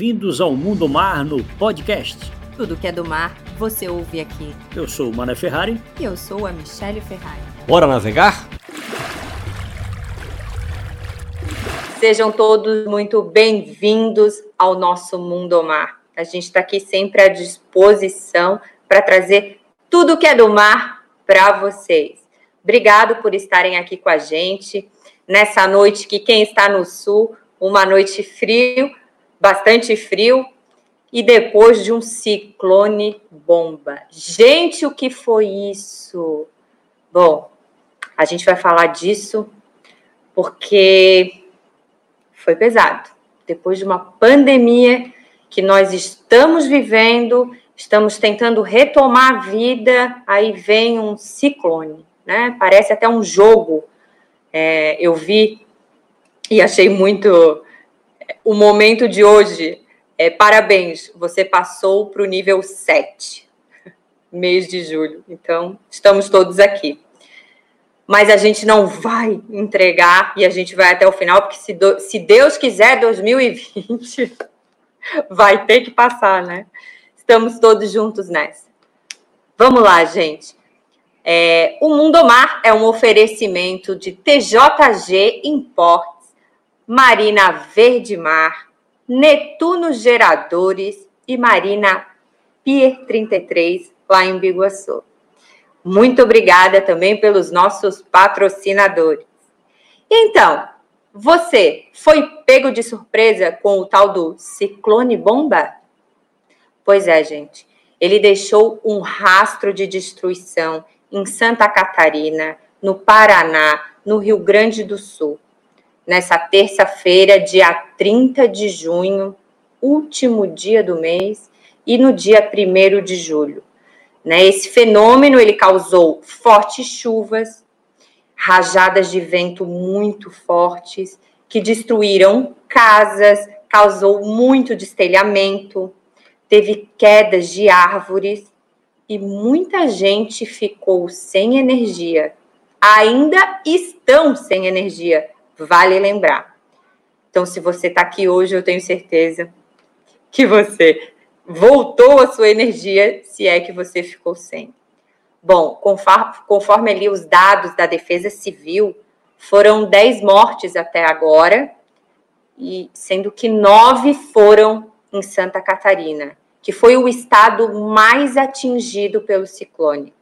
bem-vindos ao Mundo Mar no podcast. Tudo que é do mar, você ouve aqui. Eu sou o Mané Ferrari. E eu sou a Michelle Ferrari. Bora navegar? Sejam todos muito bem-vindos ao nosso Mundo Mar. A gente está aqui sempre à disposição para trazer tudo que é do mar para vocês. Obrigado por estarem aqui com a gente nessa noite que quem está no sul, uma noite frio, bastante frio, e depois de um ciclone bomba. Gente, o que foi isso? Bom, a gente vai falar disso porque foi pesado. Depois de uma pandemia que nós estamos vivendo, estamos tentando retomar a vida, aí vem um ciclone, né? Parece até um jogo. É, eu vi e achei muito o momento de hoje. É, parabéns, você passou para o nível 7, mês de julho. Então, estamos todos aqui. Mas a gente não vai entregar e a gente vai até o final, porque se, do, se Deus quiser, 2020 vai ter que passar, né? Estamos todos juntos nessa. Vamos lá, gente. É, o Mundo Mar é um oferecimento de TJG Imports Marina Verde Mar, Netuno Geradores e Marina Pier 33, lá em Biguaçu. Muito obrigada também pelos nossos patrocinadores. Então, você foi pego de surpresa com o tal do ciclone bomba? Pois é, gente. Ele deixou um rastro de destruição em Santa Catarina, no Paraná, no Rio Grande do Sul nessa terça-feira, dia 30 de junho, último dia do mês, e no dia 1 de julho. Né? Esse fenômeno ele causou fortes chuvas, rajadas de vento muito fortes, que destruíram casas, causou muito destelhamento, teve quedas de árvores e muita gente ficou sem energia. Ainda estão sem energia, vale lembrar. Então, se você está aqui hoje, eu tenho certeza que você voltou a sua energia, se é que você ficou sem. Bom, conforme, conforme ali os dados da Defesa Civil, foram 10 mortes até agora, e sendo que nove foram em Santa Catarina, que foi o estado mais atingido pelo ciclone.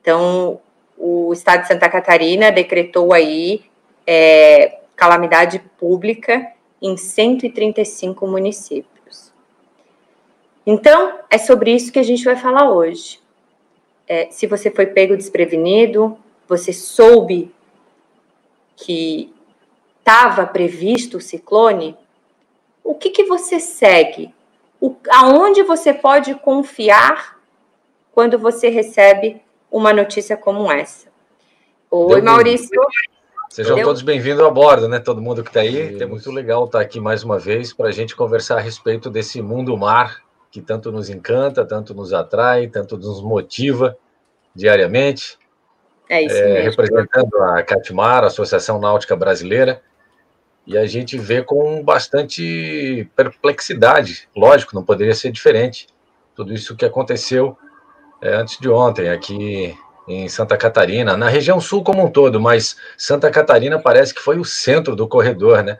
Então, o estado de Santa Catarina decretou aí é, calamidade pública em 135 municípios. Então, é sobre isso que a gente vai falar hoje. É, se você foi pego desprevenido, você soube que estava previsto o ciclone, o que, que você segue? O, aonde você pode confiar quando você recebe uma notícia como essa? Oi, Maurício. Sejam todos bem-vindos a bordo, né? Todo mundo que está aí. É muito legal estar tá aqui mais uma vez para a gente conversar a respeito desse mundo mar que tanto nos encanta, tanto nos atrai, tanto nos motiva diariamente. É isso é, mesmo. Representando a Catmar, a Associação Náutica Brasileira. E a gente vê com bastante perplexidade, lógico, não poderia ser diferente. Tudo isso que aconteceu é, antes de ontem aqui em Santa Catarina, na região sul como um todo, mas Santa Catarina parece que foi o centro do corredor, né?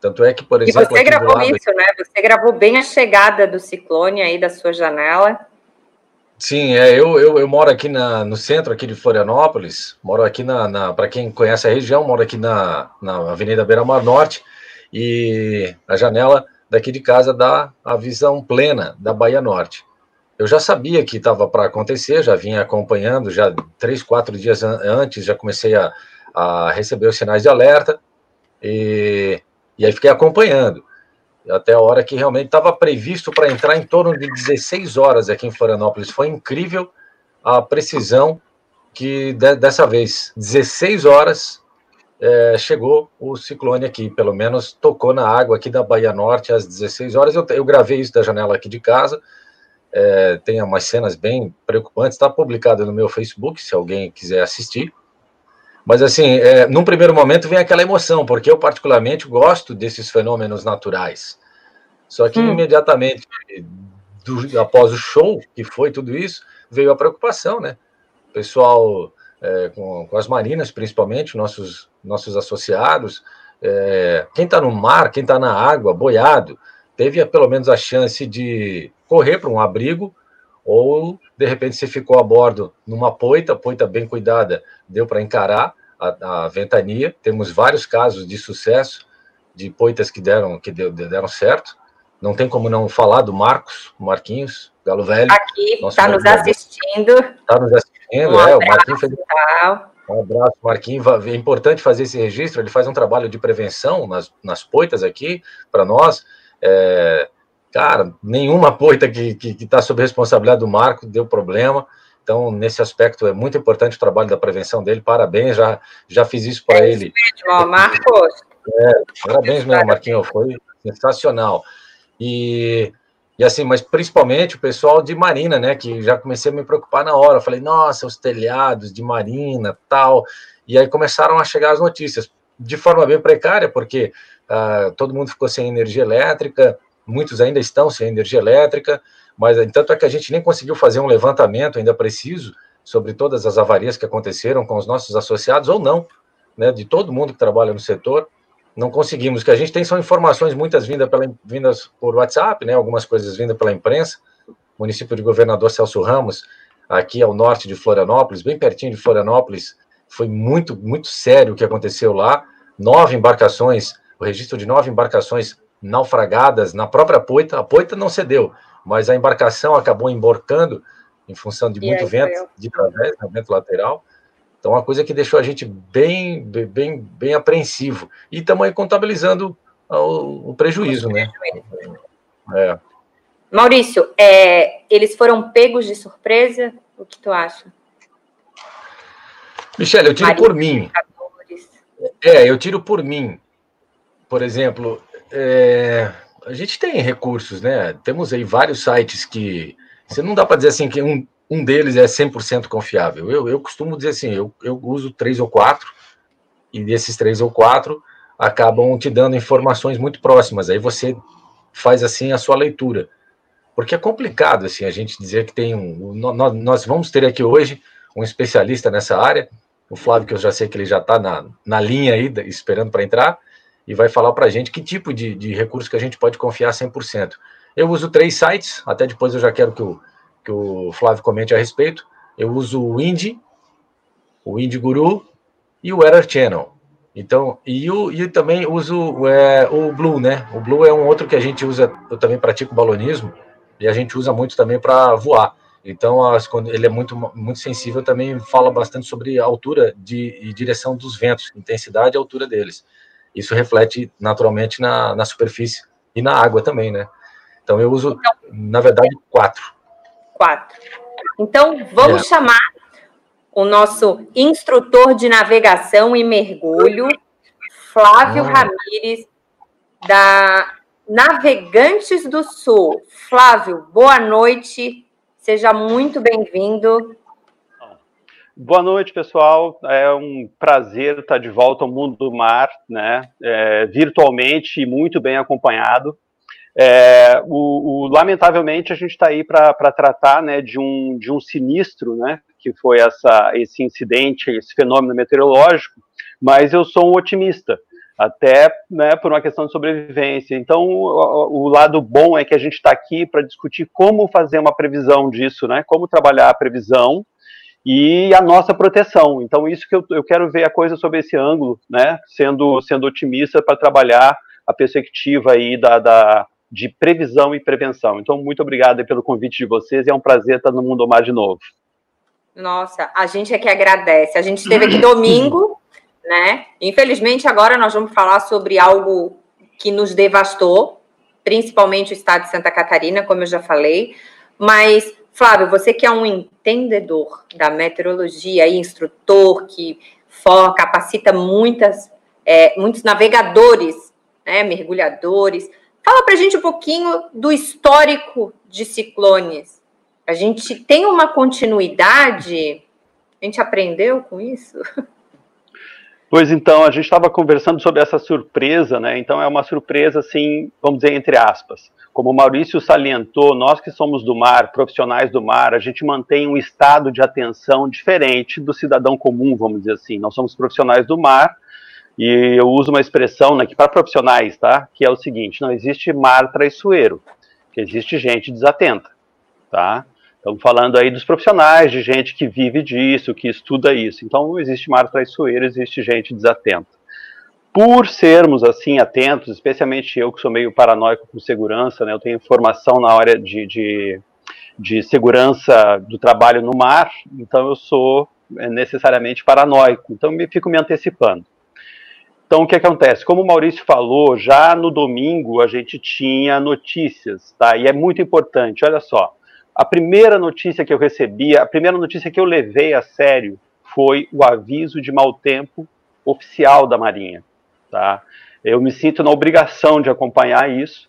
Tanto é que, por exemplo. E você gravou lado... isso, né? Você gravou bem a chegada do ciclone aí da sua janela. Sim, é, eu, eu, eu moro aqui na, no centro aqui de Florianópolis, moro aqui na, na para quem conhece a região, moro aqui na, na Avenida Beira Mar Norte, e a janela daqui de casa dá a visão plena da Bahia Norte. Eu já sabia que estava para acontecer, já vinha acompanhando, já três, quatro dias an antes já comecei a, a, receber os sinais de alerta e, e aí fiquei acompanhando até a hora que realmente estava previsto para entrar em torno de 16 horas aqui em Florianópolis. Foi incrível a precisão que de, dessa vez, 16 horas, é, chegou o ciclone aqui, pelo menos tocou na água aqui da Bahia Norte às 16 horas. Eu, eu gravei isso da janela aqui de casa é, tem umas cenas bem preocupantes, está publicado no meu Facebook, se alguém quiser assistir. Mas, assim, é, num primeiro momento vem aquela emoção, porque eu, particularmente, gosto desses fenômenos naturais. Só que hum. imediatamente do, após o show, que foi tudo isso, veio a preocupação, né? O pessoal é, com, com, as marinas, principalmente, nossos, nossos associados, é, quem está no mar, quem está na água, boiado, teve pelo menos a chance de correr para um abrigo, ou de repente se ficou a bordo numa poita, poita bem cuidada, deu para encarar a, a, ventania. Temos vários casos de sucesso de poitas que deram que deu, deram certo. Não tem como não falar do Marcos, Marquinhos, Galo Velho. Aqui, está nos assistindo. Está nos assistindo, um é. o Marquinhos fez. Um abraço, Marquinhos. É importante fazer esse registro. Ele faz um trabalho de prevenção nas, nas poitas aqui para nós. É, cara, nenhuma poita que está sob responsabilidade do Marco deu problema. Então, nesse aspecto, é muito importante o trabalho da prevenção dele. Parabéns, já, já fiz isso para é ele. Mesmo, Marcos. É, parabéns mesmo, Marquinhos. Foi sensacional. E, e assim, mas principalmente o pessoal de Marina, né? Que já comecei a me preocupar na hora. falei, nossa, os telhados de Marina, tal. E aí começaram a chegar as notícias de forma bem precária, porque uh, todo mundo ficou sem energia elétrica, muitos ainda estão sem energia elétrica, mas tanto é que a gente nem conseguiu fazer um levantamento ainda preciso sobre todas as avarias que aconteceram com os nossos associados ou não, né, de todo mundo que trabalha no setor não conseguimos. O que a gente tem são informações muitas vindas, pela, vindas por WhatsApp, né, algumas coisas vindas pela imprensa. O município de Governador Celso Ramos, aqui ao norte de Florianópolis, bem pertinho de Florianópolis, foi muito, muito sério o que aconteceu lá. Nove embarcações, o registro de nove embarcações naufragadas na própria poita. A poita não cedeu, mas a embarcação acabou emborcando em função de muito vento de través, né, vento lateral. Então, uma coisa que deixou a gente bem, bem, bem apreensivo. E aí contabilizando o, o prejuízo, né? É. Maurício, é, eles foram pegos de surpresa? O que tu acha? Michele, eu tiro por mim. É, eu tiro por mim. Por exemplo, é, a gente tem recursos, né? Temos aí vários sites que. Você não dá para dizer assim que um, um deles é 100% confiável. Eu, eu costumo dizer assim, eu, eu uso três ou quatro, e desses três ou quatro acabam te dando informações muito próximas. Aí você faz assim a sua leitura. Porque é complicado assim a gente dizer que tem um. Nós, nós vamos ter aqui hoje um especialista nessa área, o Flávio, que eu já sei que ele já está na, na linha aí, esperando para entrar, e vai falar para a gente que tipo de, de recurso que a gente pode confiar 100%. Eu uso três sites, até depois eu já quero que o, que o Flávio comente a respeito. Eu uso o Indie, o Indie Guru e o Error Channel. Então, e, o, e também uso é, o Blue, né? O Blue é um outro que a gente usa, eu também pratico balonismo, e a gente usa muito também para voar. Então, as, ele é muito, muito sensível, também fala bastante sobre a altura de, e direção dos ventos, intensidade e altura deles. Isso reflete naturalmente na, na superfície e na água também, né? Então, eu uso, na verdade, quatro quatro. Então, vamos é. chamar o nosso instrutor de navegação e mergulho, Flávio ah. Ramires, da Navegantes do Sul. Flávio, boa noite, seja muito bem-vindo. Boa noite, pessoal. É um prazer estar de volta ao mundo do mar, né? É, virtualmente e muito bem acompanhado. É, o, o, lamentavelmente, a gente está aí para tratar né, de, um, de um sinistro, né, que foi essa, esse incidente, esse fenômeno meteorológico, mas eu sou um otimista, até né, por uma questão de sobrevivência. Então, o, o lado bom é que a gente está aqui para discutir como fazer uma previsão disso, né, como trabalhar a previsão e a nossa proteção. Então, isso que eu, eu quero ver a coisa sob esse ângulo, né, sendo, sendo otimista para trabalhar a perspectiva aí da, da de previsão e prevenção. Então, muito obrigado pelo convite de vocês e é um prazer estar no Mundo Mar de novo. Nossa, a gente é que agradece. A gente esteve aqui domingo, né? Infelizmente, agora nós vamos falar sobre algo que nos devastou, principalmente o estado de Santa Catarina, como eu já falei. Mas, Flávio, você que é um entendedor da meteorologia e instrutor que for, capacita muitas, é, muitos navegadores, né, mergulhadores, Fala para a gente um pouquinho do histórico de ciclones. A gente tem uma continuidade? A gente aprendeu com isso? Pois então, a gente estava conversando sobre essa surpresa, né? Então é uma surpresa, assim, vamos dizer, entre aspas. Como o Maurício salientou, nós que somos do mar, profissionais do mar, a gente mantém um estado de atenção diferente do cidadão comum, vamos dizer assim. Nós somos profissionais do mar e eu uso uma expressão né, para profissionais, tá? Que é o seguinte: não existe mar traiçoeiro, que existe gente desatenta, tá? Estamos falando aí dos profissionais, de gente que vive disso, que estuda isso. Então não existe mar traiçoeiro, existe gente desatenta por sermos assim atentos, especialmente eu que sou meio paranoico com segurança, né, eu tenho formação na área de, de, de segurança do trabalho no mar, então eu sou é, necessariamente paranoico, então me fico me antecipando. Então o que acontece? Como o Maurício falou, já no domingo a gente tinha notícias, tá? E é muito importante, olha só. A primeira notícia que eu recebi, a primeira notícia que eu levei a sério foi o aviso de mau tempo oficial da Marinha tá? Eu me sinto na obrigação de acompanhar isso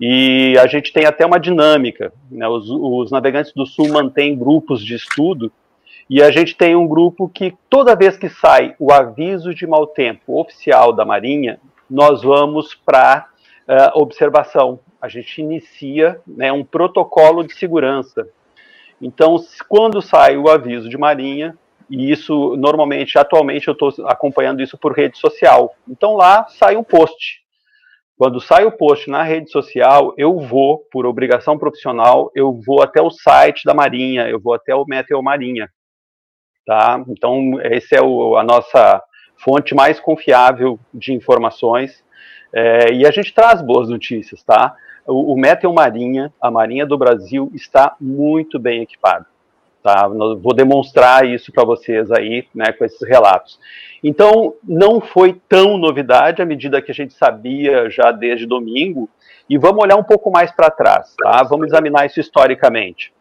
e a gente tem até uma dinâmica. Né? Os, os, navegantes do Sul mantêm grupos de estudo e a gente tem um grupo que toda vez que sai o aviso de mau tempo oficial da Marinha, nós vamos para uh, eh, observação. A gente inicia né, um protocolo de segurança. Então, quando sai o aviso de Marinha, e isso, normalmente, atualmente, eu estou acompanhando isso por rede social. Então lá sai um post. Quando sai o post na rede social, eu vou, por obrigação profissional, eu vou até o site da Marinha, eu vou até o Meteo Marinha. Tá? Então, essa é o, a nossa fonte mais confiável de informações. É, e a gente traz boas notícias, tá? O, o Meteo Marinha, a Marinha do Brasil, está muito bem equipada. Tá? Vou demonstrar isso para vocês aí, né, com esses relatos. Então, não foi tão novidade à medida que a gente sabia já desde domingo, e vamos olhar um pouco mais para trás, tá? Vamos examinar isso historicamente.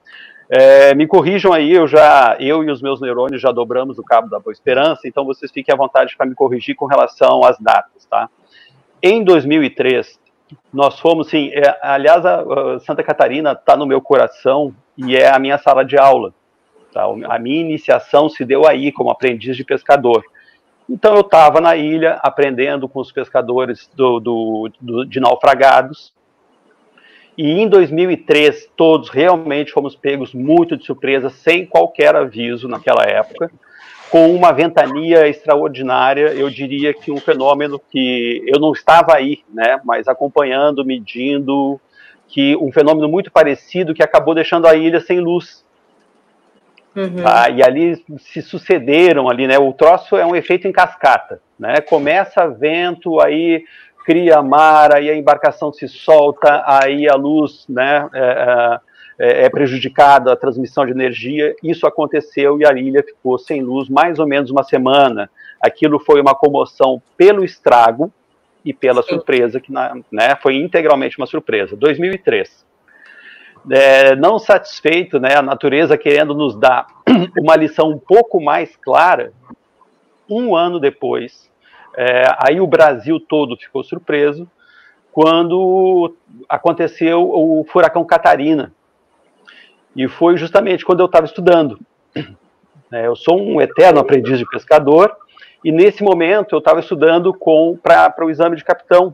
É, me corrijam aí, eu já, eu e os meus neurônios já dobramos o cabo da Boa Esperança, então vocês fiquem à vontade para me corrigir com relação às datas, tá? Em 2003, nós fomos, sim, é, aliás, a, a Santa Catarina está no meu coração e é a minha sala de aula. Tá? A minha iniciação se deu aí, como aprendiz de pescador. Então eu estava na ilha aprendendo com os pescadores do, do, do, de naufragados. E em 2003, todos realmente fomos pegos muito de surpresa, sem qualquer aviso naquela época, com uma ventania extraordinária. Eu diria que um fenômeno que eu não estava aí, né, mas acompanhando, medindo, que um fenômeno muito parecido que acabou deixando a ilha sem luz. Uhum. Tá? E ali se sucederam ali, né? O troço é um efeito em cascata, né? Começa vento, aí cria mar, aí a embarcação se solta, aí a luz, né? É, é, é prejudicada a transmissão de energia. Isso aconteceu e a ilha ficou sem luz mais ou menos uma semana. Aquilo foi uma comoção pelo estrago e pela surpresa que, né? Foi integralmente uma surpresa. 2003 é, não satisfeito, né, a natureza querendo nos dar uma lição um pouco mais clara, um ano depois, é, aí o Brasil todo ficou surpreso quando aconteceu o furacão Catarina. E foi justamente quando eu estava estudando. É, eu sou um eterno aprendiz de pescador, e nesse momento eu estava estudando para o exame de capitão,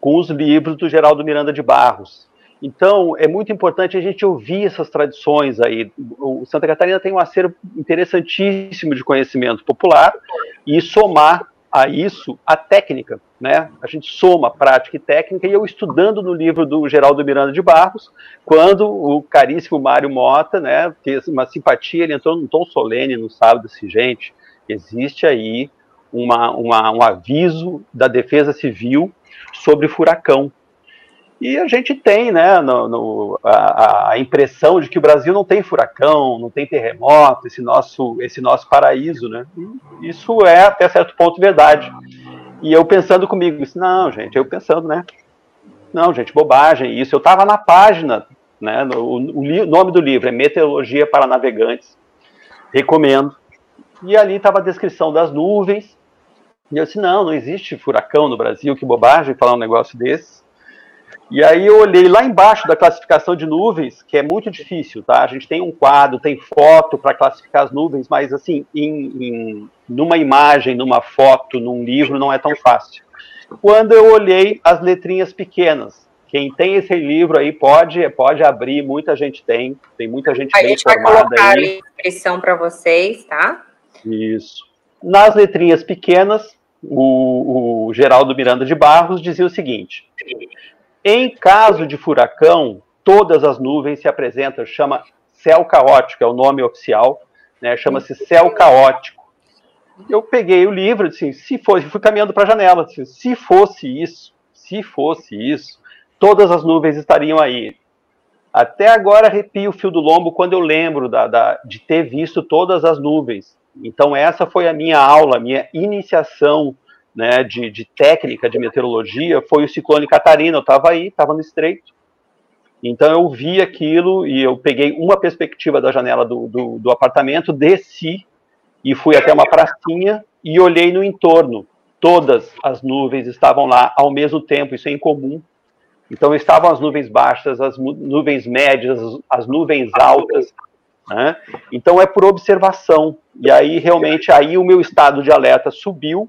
com os livros do Geraldo Miranda de Barros. Então, é muito importante a gente ouvir essas tradições aí. O Santa Catarina tem um acervo interessantíssimo de conhecimento popular e somar a isso a técnica, né? A gente soma prática e técnica e eu estudando no livro do Geraldo Miranda de Barros, quando o caríssimo Mário Mota, né, fez uma simpatia, ele entrou num tom solene no sábado disse, gente, existe aí uma, uma, um aviso da Defesa Civil sobre furacão. E a gente tem né, no, no, a, a, impressão de que o Brasil não tem furacão, não tem terremoto, esse nosso, esse nosso paraíso. Né? Isso é, até certo ponto, verdade. E eu pensando comigo, disse, não, gente, eu pensando, né? Não, gente, bobagem. Isso eu estava na página, né? O, o, nome do livro é Meteorologia para Navegantes. Recomendo. E ali estava a descrição das nuvens. E eu disse, não, não existe furacão no Brasil, que bobagem falar um negócio desse. E aí eu olhei lá embaixo da classificação de nuvens, que é muito difícil, tá? A gente tem um quadro, tem foto para classificar as nuvens, mas assim, em, em, numa imagem, numa foto, num livro, não é tão fácil. Quando eu olhei as letrinhas pequenas, Quem tem esse livro aí pode, pode abrir, muita gente tem, tem muita gente A bem gente vai formada colocar aí. a inscrição para vocês, tá? Isso. Nas letrinhas pequenas, o, o Geraldo Miranda de Barros dizia o seguinte: em caso de furacão, todas as nuvens se apresentam, chama céu caótico, é o nome oficial, né? Chama-se céu caótico. Eu peguei o livro, disse, se fosse, fui caminhando para a janela, disse, se fosse isso, se fosse isso, todas as nuvens estariam aí. Até agora arrepio o fio do lombo quando eu lembro da, da, de ter visto todas as nuvens. Então, essa foi a minha aula, a minha iniciação né, de, de técnica de meteorologia, foi o ciclone Catarina. Eu estava aí, estava no estreito. Então, eu vi aquilo e eu peguei uma perspectiva da janela do, do, do apartamento, desci e fui até uma pracinha e olhei no entorno. Todas as nuvens estavam lá ao mesmo tempo, isso é incomum. Então estavam as nuvens baixas, as nuvens médias, as nuvens altas. Né? Então é por observação. E aí realmente aí o meu estado de alerta subiu,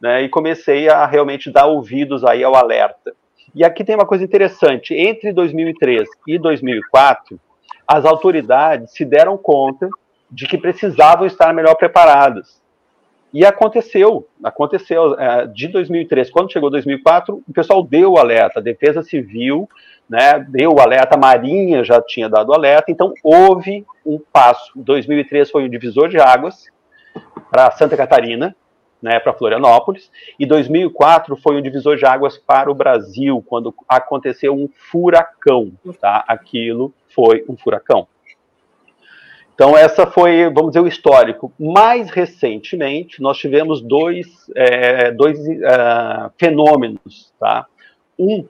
né? E comecei a realmente dar ouvidos aí ao alerta. E aqui tem uma coisa interessante. Entre 2003 e 2004, as autoridades se deram conta de que precisavam estar melhor preparadas. E aconteceu, aconteceu. De 2003, quando chegou 2004, o pessoal deu o alerta, a Defesa Civil né, deu o alerta, a Marinha já tinha dado o alerta, então houve um passo. 2003 foi um divisor de águas para Santa Catarina, né, para Florianópolis, e 2004 foi um divisor de águas para o Brasil, quando aconteceu um furacão. Tá? Aquilo foi um furacão. Então, essa foi, vamos dizer, o histórico. Mais recentemente, nós tivemos dois, é, dois uh, fenômenos. Tá? Um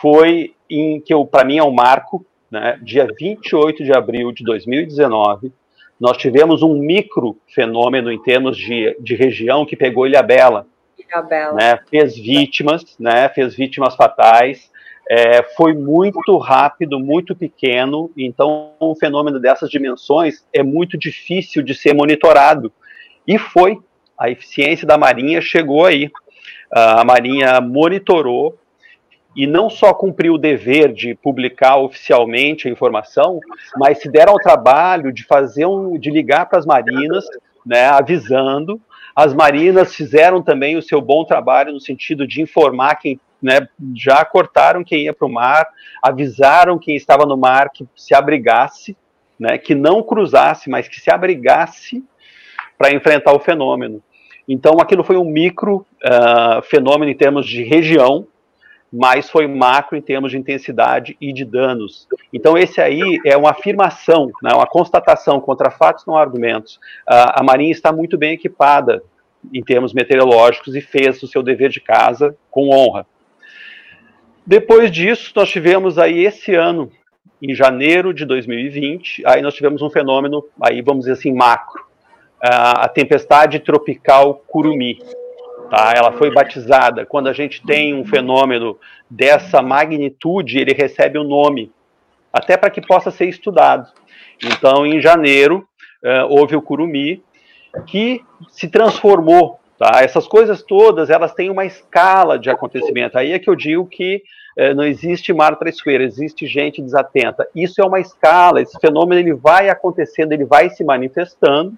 foi em que, para mim, é um marco, né? dia 28 de abril de 2019, nós tivemos um micro fenômeno em termos de, de região que pegou Ilhabela. Ilhabela. Né? Fez vítimas, né? fez vítimas fatais. É, foi muito rápido, muito pequeno, então um fenômeno dessas dimensões é muito difícil de ser monitorado. E foi. A eficiência da Marinha chegou aí. A Marinha monitorou e não só cumpriu o dever de publicar oficialmente a informação, mas se deram ao trabalho de fazer um, de ligar para as marinas, né, avisando. As marinas fizeram também o seu bom trabalho no sentido de informar quem né, já cortaram quem ia para o mar, avisaram quem estava no mar que se abrigasse, né, que não cruzasse, mas que se abrigasse para enfrentar o fenômeno. Então, aquilo foi um micro uh, fenômeno em termos de região, mas foi macro em termos de intensidade e de danos. Então, esse aí é uma afirmação, né, uma constatação contra fatos, não argumentos. Uh, a Marinha está muito bem equipada em termos meteorológicos e fez o seu dever de casa com honra. Depois disso, nós tivemos aí esse ano, em janeiro de 2020, aí nós tivemos um fenômeno, aí vamos dizer assim, macro, a tempestade tropical Curumi. Tá? Ela foi batizada. Quando a gente tem um fenômeno dessa magnitude, ele recebe um nome, até para que possa ser estudado. Então, em janeiro, uh, houve o Curumi, que se transformou Tá? Essas coisas todas, elas têm uma escala de acontecimento. Aí é que eu digo que eh, não existe mar traiçoeiro, existe gente desatenta. Isso é uma escala, esse fenômeno ele vai acontecendo, ele vai se manifestando,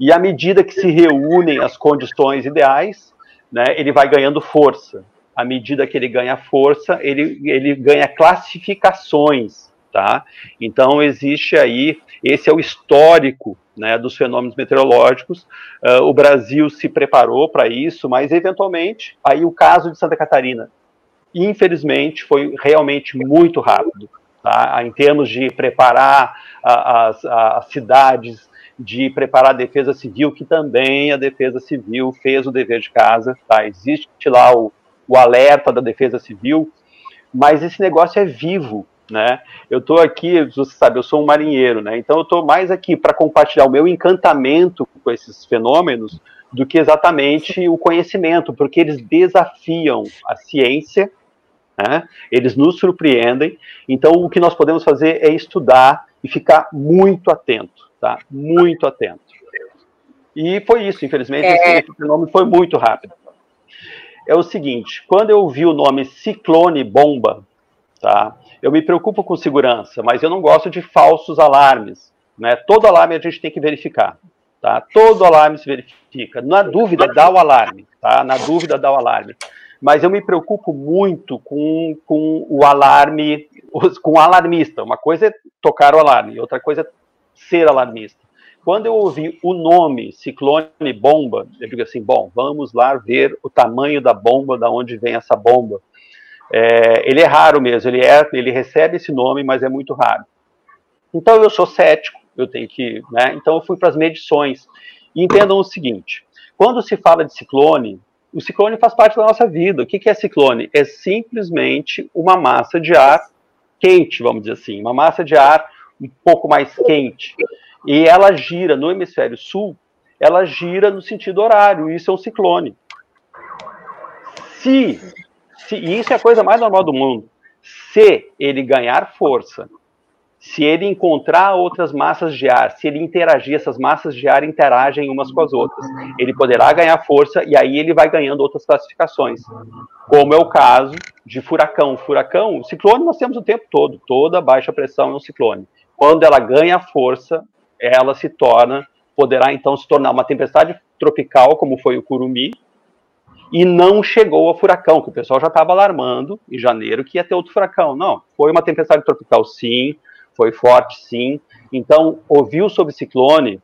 e à medida que se reúnem as condições ideais, né, ele vai ganhando força. À medida que ele ganha força, ele, ele ganha classificações. Tá? Então, existe aí, esse é o histórico né, dos fenômenos meteorológicos. Uh, o Brasil se preparou para isso, mas eventualmente, aí o caso de Santa Catarina, infelizmente, foi realmente muito rápido, tá? em termos de preparar a, as, as cidades, de preparar a defesa civil, que também a defesa civil fez o dever de casa, tá? Existe lá o, o alerta da defesa civil, mas esse negócio é vivo, né? Eu estou aqui, você sabe, eu sou um marinheiro, né? Então eu estou mais aqui para compartilhar o meu encantamento com esses fenômenos do que exatamente o conhecimento, porque eles desafiam a ciência, né? Eles nos surpreendem. Então o que nós podemos fazer é estudar e ficar muito atento, tá? Muito atento. E foi isso, infelizmente, é... esse fenômeno foi muito rápido. É o seguinte, quando eu vi o nome ciclone bomba, tá? Eu me preocupo com segurança, mas eu não gosto de falsos alarmes, né? Todo alarme a gente tem que verificar, tá? Todo alarme se verifica. Na dúvida, dá o alarme, tá? Na dúvida, dá o alarme. Mas eu me preocupo muito com, com o alarme, com o alarmista. Uma coisa é tocar o alarme, outra coisa é ser alarmista. Quando eu ouvi o nome ciclone bomba, eu digo assim, bom, vamos lá ver o tamanho da bomba, da onde vem essa bomba. É, ele é raro mesmo, ele, é, ele recebe esse nome, mas é muito raro. Então eu sou cético, eu tenho que, né? Então eu fui para as medições. E entendam o seguinte: quando se fala de ciclone, o ciclone faz parte da nossa vida. O que é ciclone? É simplesmente uma massa de ar quente, vamos dizer assim, uma massa de ar um pouco mais quente e ela gira no hemisfério sul, ela gira no sentido horário, isso é um ciclone. Se, se e isso é a coisa mais normal do mundo, se ele ganhar força, se ele encontrar outras massas de ar, se ele interagir, essas massas de ar interagem umas com as outras, ele poderá ganhar força e aí ele vai ganhando outras classificações, como é o caso de furacão. Furacão, ciclone nós temos o tempo todo, toda baixa pressão é um ciclone. Quando ela ganha força, ela se torna, poderá então se tornar uma tempestade tropical, como foi o Curumi, e não chegou a furacão, que o pessoal já estava alarmando em janeiro que ia ter outro furacão. Não, foi uma tempestade tropical sim, foi forte sim. Então, ouviu sobre ciclone,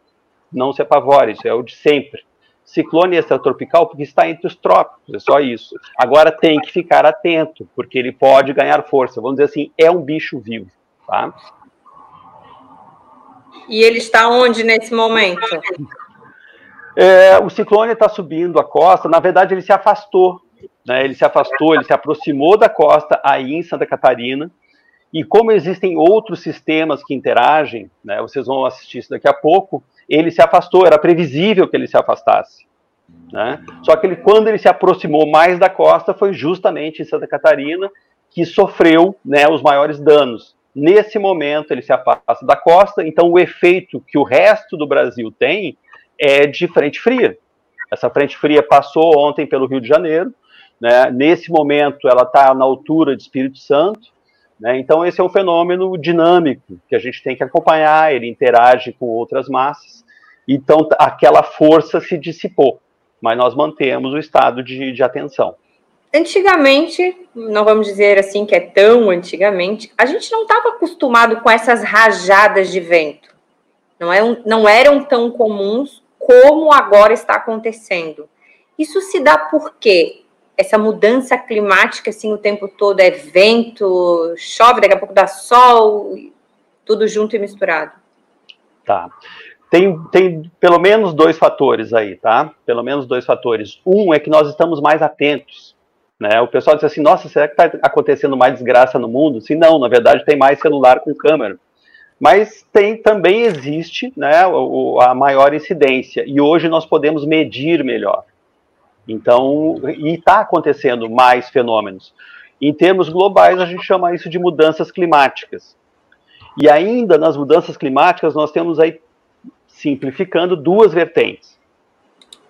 não se apavore, isso é o de sempre. Ciclone extratropical porque está entre os trópicos, é só isso. Agora tem que ficar atento, porque ele pode ganhar força. Vamos dizer assim, é um bicho vivo, tá? E ele está onde nesse momento? É, o ciclone está subindo a costa. Na verdade, ele se afastou. Né? Ele se afastou, ele se aproximou da costa aí em Santa Catarina. E como existem outros sistemas que interagem, né, vocês vão assistir isso daqui a pouco, ele se afastou, era previsível que ele se afastasse. Né? Só que ele, quando ele se aproximou mais da costa, foi justamente em Santa Catarina que sofreu né, os maiores danos. Nesse momento, ele se afasta da costa, então o efeito que o resto do Brasil tem é de frente fria. Essa frente fria passou ontem pelo Rio de Janeiro, né? nesse momento ela está na altura de Espírito Santo, né? então esse é um fenômeno dinâmico que a gente tem que acompanhar, ele interage com outras massas, então aquela força se dissipou, mas nós mantemos o estado de, de atenção. Antigamente, não vamos dizer assim que é tão antigamente, a gente não estava acostumado com essas rajadas de vento. Não, é um, não eram tão comuns como agora está acontecendo. Isso se dá por quê? Essa mudança climática, assim, o tempo todo é vento, chove, daqui a pouco dá sol, tudo junto e misturado. Tá. Tem, tem pelo menos dois fatores aí, tá? Pelo menos dois fatores. Um é que nós estamos mais atentos né? O pessoal diz assim, nossa, será que está acontecendo mais desgraça no mundo? Sim, não, na verdade tem mais celular com câmera. Mas tem, também existe né, o, a maior incidência, e hoje nós podemos medir melhor. Então, e está acontecendo mais fenômenos. Em termos globais, a gente chama isso de mudanças climáticas. E ainda nas mudanças climáticas, nós temos aí, simplificando, duas vertentes.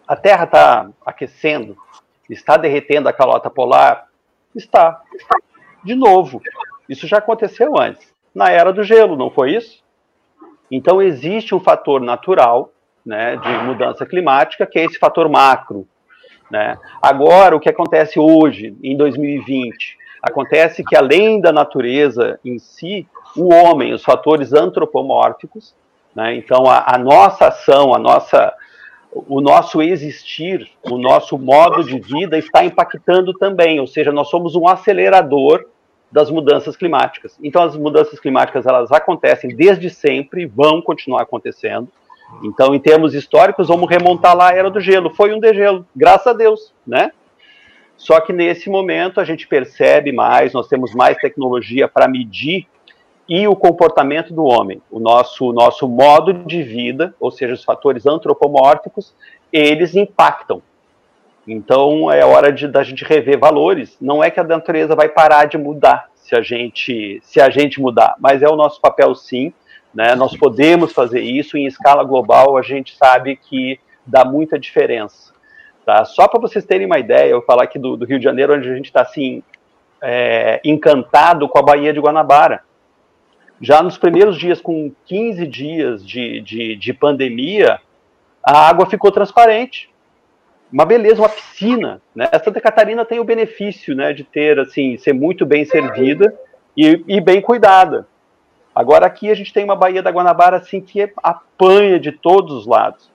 A Terra está aquecendo, Está derretendo a calota polar? Está. De novo. Isso já aconteceu antes. Na era do gelo, não foi isso? Então existe um fator natural né, de mudança climática, que é esse fator macro. Né? Agora, o que acontece hoje, em 2020? Acontece que, além da natureza em si, o homem, os fatores antropomórficos, né, então a, a nossa ação, a nossa o nosso existir, o nosso modo de vida está impactando também, ou seja, nós somos um acelerador das mudanças climáticas. Então as mudanças climáticas elas acontecem desde sempre, vão continuar acontecendo. Então, em termos históricos, vamos remontar lá a era do gelo. Foi um degelo, graças a Deus, né? Só que nesse momento a gente percebe mais, nós temos mais tecnologia para medir e o comportamento do homem, o nosso, nosso modo de vida, ou seja, os fatores antropomórficos, eles impactam. Então é hora de da gente rever valores. Não é que a natureza vai parar de mudar se a gente se a gente mudar, mas é o nosso papel sim. Né? Nós podemos fazer isso em escala global. A gente sabe que dá muita diferença. Tá? Só para vocês terem uma ideia, eu falar aqui do, do Rio de Janeiro, onde a gente está assim é, encantado com a Baía de Guanabara. Já nos primeiros dias, com 15 dias de, de, de pandemia, a água ficou transparente. Uma beleza, uma piscina. Né? Santa Catarina tem o benefício né, de ter, assim, ser muito bem servida e, e bem cuidada. Agora aqui a gente tem uma Baía da Guanabara assim que apanha de todos os lados.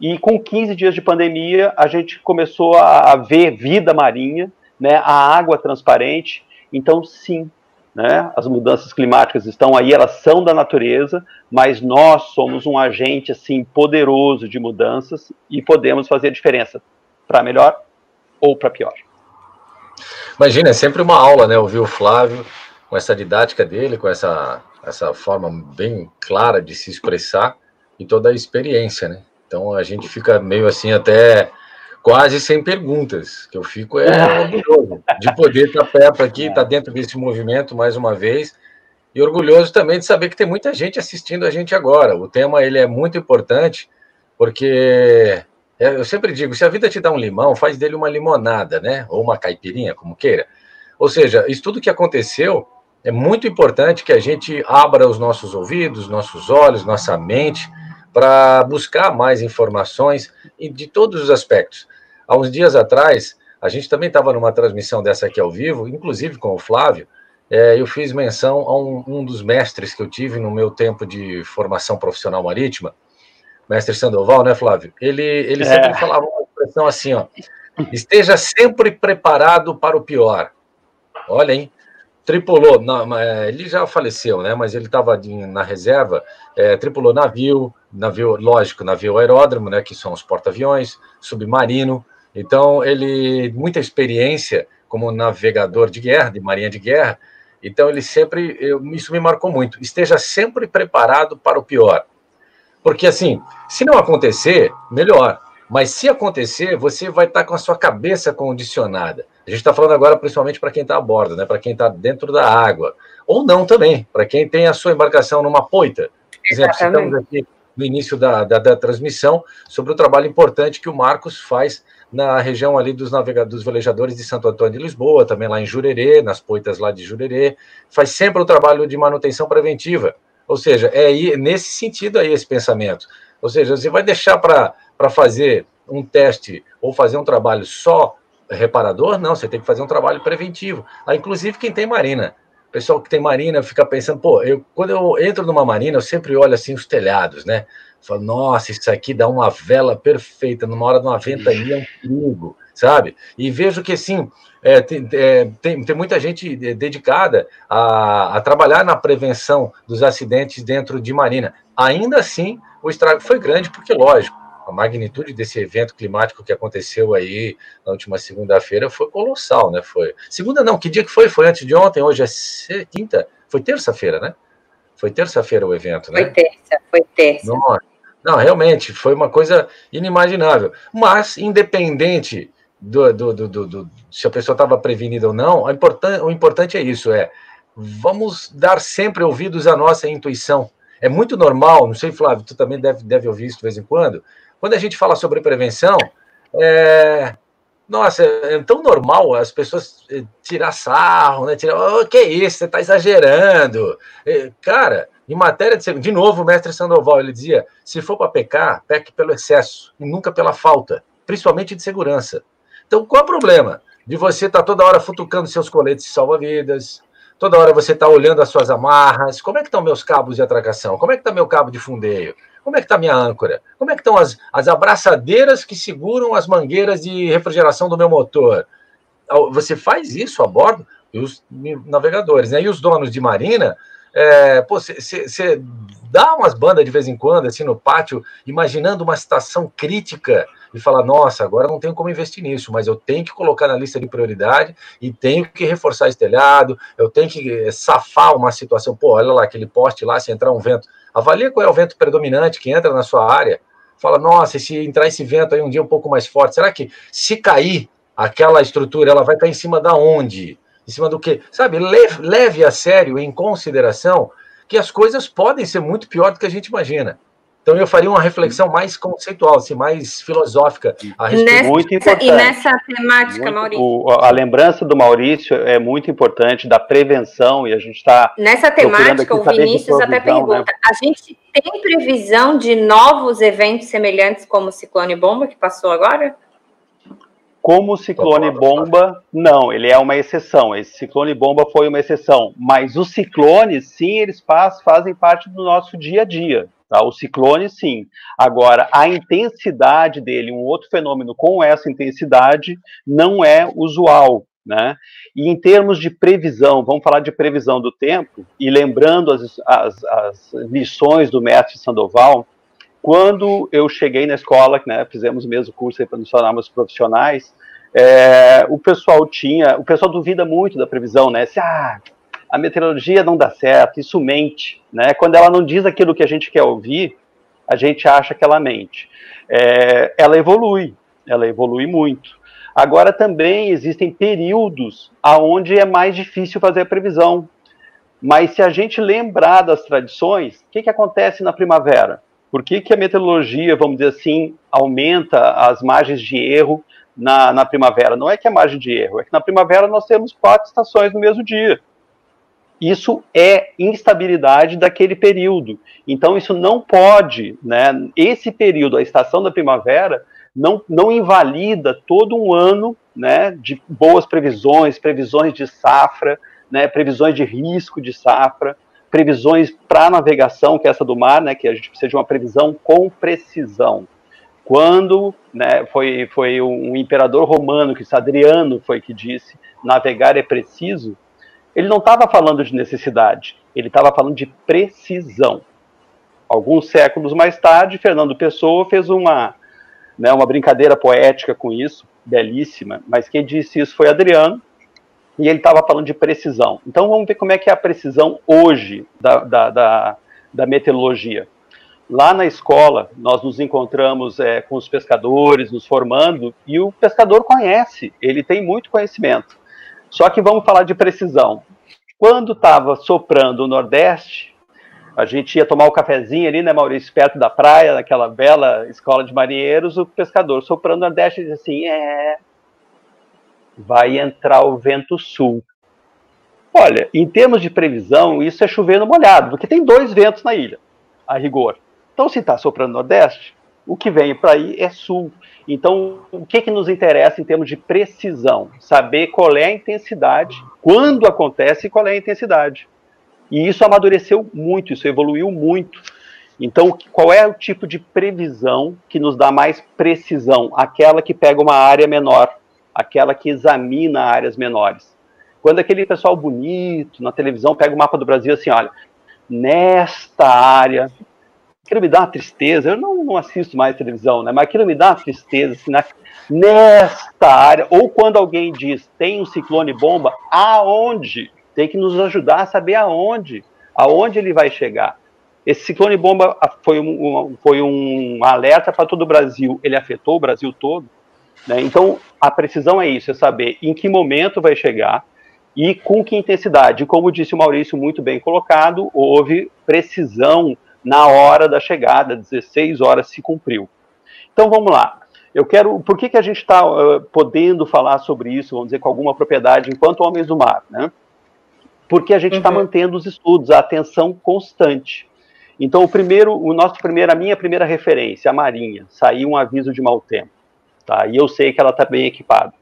E com 15 dias de pandemia, a gente começou a ver vida marinha, né, a água transparente. Então, sim, né? As mudanças climáticas estão aí, elas são da natureza, mas nós somos um agente assim poderoso de mudanças e podemos fazer a diferença para melhor ou para pior. Imagina, é sempre uma aula, né? Ouvir o Flávio com essa didática dele, com essa, essa forma bem clara de se expressar e toda a experiência, né? Então a gente fica meio assim até quase sem perguntas, que eu fico é, orgulhoso de poder estar perto aqui, estar dentro desse movimento mais uma vez, e orgulhoso também de saber que tem muita gente assistindo a gente agora. O tema ele é muito importante, porque é, eu sempre digo, se a vida te dá um limão, faz dele uma limonada, né? Ou uma caipirinha, como queira. Ou seja, isso tudo que aconteceu é muito importante que a gente abra os nossos ouvidos, nossos olhos, nossa mente para buscar mais informações de todos os aspectos. Há uns dias atrás, a gente também estava numa transmissão dessa aqui ao vivo, inclusive com o Flávio, é, eu fiz menção a um, um, dos mestres que eu tive no meu tempo de formação profissional marítima, mestre Sandoval, né, Flávio? Ele, ele é. sempre falava uma expressão assim, ó, esteja sempre preparado para o pior. Olha, hein? Tripulou, não, é, ele já faleceu, né? Mas ele estava na reserva, é, tripulou navio, navio, lógico, navio aeródromo, né? Que são os porta-aviões, submarino, então, ele, muita experiência como navegador de guerra, de marinha de guerra, então ele sempre, eu, isso me marcou muito, esteja sempre preparado para o pior. Porque assim, se não acontecer, melhor. Mas se acontecer, você vai estar com a sua cabeça condicionada. A gente está falando agora principalmente para quem está a bordo, né? para quem está dentro da água. Ou não também, para quem tem a sua embarcação numa poita. Por exemplo, estamos aqui no início da, da, da, transmissão sobre o trabalho importante que o Marcos faz na região ali dos navegadores, velejadores de Santo Antônio de Lisboa, também lá em Jurerê, nas poitas lá de Jurerê, faz sempre o trabalho de manutenção preventiva. Ou seja, é nesse sentido aí esse pensamento. Ou seja, você vai deixar para fazer um teste ou fazer um trabalho só reparador? Não, você tem que fazer um trabalho preventivo. Ah, inclusive quem tem marina. Pessoal que tem marina fica pensando, pô, eu, quando eu entro numa marina, eu sempre olho assim os telhados, né? Fala, nossa, isso aqui dá uma vela perfeita, numa hora de uma ventania é um perigo, sabe? E vejo que, assim, é, tem, é, tem, tem, muita gente dedicada a, a, trabalhar na prevenção dos acidentes dentro de marina. Ainda assim, o estrago foi grande, porque, lógico, a magnitude desse evento climático que aconteceu aí na última segunda-feira foi colossal, né? Foi segunda não, que dia que foi? Foi antes de ontem, hoje é quinta, foi terça-feira, né? Foi terça-feira o evento, né? Foi terça, foi terça. Nossa. Não, realmente, foi uma coisa inimaginável. Mas, independente do, do, do, do se a pessoa estava prevenida ou não, importan o importante é isso, é vamos dar sempre ouvidos à nossa intuição. É muito normal, não sei, Flávio, tu também deve, deve ouvir isso de vez em quando, quando a gente fala sobre prevenção, é, nossa, é tão normal as pessoas eh, tirar sarro, né? Tirar, oh, que isso, você está exagerando. É, cara, em matéria de de novo, o mestre Sandoval ele dizia: se for para pecar, peque pelo excesso e nunca pela falta, principalmente de segurança. Então, qual é o problema de você estar tá toda hora futucando seus coletes salva-vidas? Toda hora você está olhando as suas amarras. Como é que estão meus cabos de atracação? Como é que está meu cabo de fundeio? Como é que está minha âncora? Como é que estão as, as abraçadeiras que seguram as mangueiras de refrigeração do meu motor? Você faz isso a bordo? E os navegadores, né? E os donos de marina é, você dá umas bandas de vez em quando, assim, no pátio, imaginando uma situação crítica e falar, nossa, agora não tenho como investir nisso, mas eu tenho que colocar na lista de prioridade e tenho que reforçar esse telhado, eu tenho que eh, safar uma situação, pô, olha lá, aquele poste lá, se entrar um vento, avalia qual é o vento predominante que entra na sua área, fala, nossa, se entrar esse vento aí um dia um pouco mais forte, será que se cair aquela estrutura, ela vai estar em cima da onde? Em cima do que? Sabe, leve, leve a sério, em consideração, que as coisas podem ser muito pior do que a gente imagina. Então eu faria uma reflexão mais conceitual, assim, mais filosófica a respeito. Nessa, muito importante. E nessa temática, muito, Maurício. O, a lembrança do Maurício é muito importante da prevenção e a gente está. Nessa temática, o Vinícius até né? pergunta: né? a gente tem previsão de novos eventos semelhantes como o ciclone bomba que passou agora? Como o ciclone bomba, não, ele é uma exceção. Esse ciclone bomba foi uma exceção. Mas os ciclones, sim, eles faz, fazem parte do nosso dia a dia. Tá? O ciclone, sim. Agora, a intensidade dele, um outro fenômeno com essa intensidade, não é usual. Né? E em termos de previsão, vamos falar de previsão do tempo, e lembrando as, as, as lições do mestre Sandoval, quando eu cheguei na escola, né, fizemos o mesmo curso para nos tornarmos profissionais, é, o pessoal tinha, o pessoal duvida muito da previsão, né? Se ah, a meteorologia não dá certo, isso mente, né? Quando ela não diz aquilo que a gente quer ouvir, a gente acha que ela mente. É, ela evolui, ela evolui muito. Agora também existem períodos aonde é mais difícil fazer a previsão. Mas se a gente lembrar das tradições, o que, que acontece na primavera? Por que, que a meteorologia, vamos dizer assim, aumenta as margens de erro na, na primavera? Não é que é margem de erro, é que na primavera nós temos quatro estações no mesmo dia. Isso é instabilidade daquele período. Então, isso não pode, né? Esse período, a estação da primavera, não, não invalida todo um ano né, de boas previsões, previsões de safra, né, previsões de risco de safra previsões para navegação, que é essa do mar, né, que a gente precisa de uma previsão com precisão. Quando né, foi, foi um imperador romano, que Adriano foi que disse, navegar é preciso, ele não estava falando de necessidade, ele estava falando de precisão. Alguns séculos mais tarde, Fernando Pessoa fez uma, né, uma brincadeira poética com isso, belíssima, mas quem disse isso foi Adriano, e ele estava falando de precisão. Então vamos ver como é que é a precisão hoje da, da, da, da meteorologia. Lá na escola, nós nos encontramos é, com os pescadores, nos formando, e o pescador conhece, ele tem muito conhecimento. Só que vamos falar de precisão. Quando estava soprando o Nordeste, a gente ia tomar o um cafezinho ali, né, Maurício, perto da praia, naquela bela escola de marinheiros, o pescador soprando o Nordeste diz assim, é, vai entrar o vento sul. Olha, em termos de previsão, isso é chover no molhado, porque tem dois ventos na ilha, a rigor. Então, se está soprando nordeste, o que vem para aí é sul. Então, o que, que nos interessa em termos de precisão? Saber qual é a intensidade, quando acontece e qual é a intensidade. E isso amadureceu muito, isso evoluiu muito. Então, qual é o tipo de previsão que nos dá mais precisão? Aquela que pega uma área menor aquela que examina áreas menores. Quando aquele pessoal bonito na televisão pega o mapa do Brasil assim, olha, nesta área, aquilo me dá tristeza, eu não, não assisto mais televisão, né? Mas aquilo me dá tristeza, assim, na, nesta área, ou quando alguém diz tem um ciclone bomba, aonde? Tem que nos ajudar a saber aonde, aonde ele vai chegar. Esse ciclone bomba foi um, foi um alerta para todo o Brasil, ele afetou o Brasil todo. Né? Então, a precisão é isso, é saber em que momento vai chegar e com que intensidade. Como disse o Maurício, muito bem colocado, houve precisão na hora da chegada, 16 horas se cumpriu. Então, vamos lá. Eu quero. Por que, que a gente está uh, podendo falar sobre isso, vamos dizer, com alguma propriedade, enquanto homens do mar? Né? Porque a gente está uhum. mantendo os estudos, a atenção constante. Então, o primeiro, o nosso primeiro, a minha primeira referência, a Marinha, saiu um aviso de mau tempo tá? E eu sei que ela está bem equipada.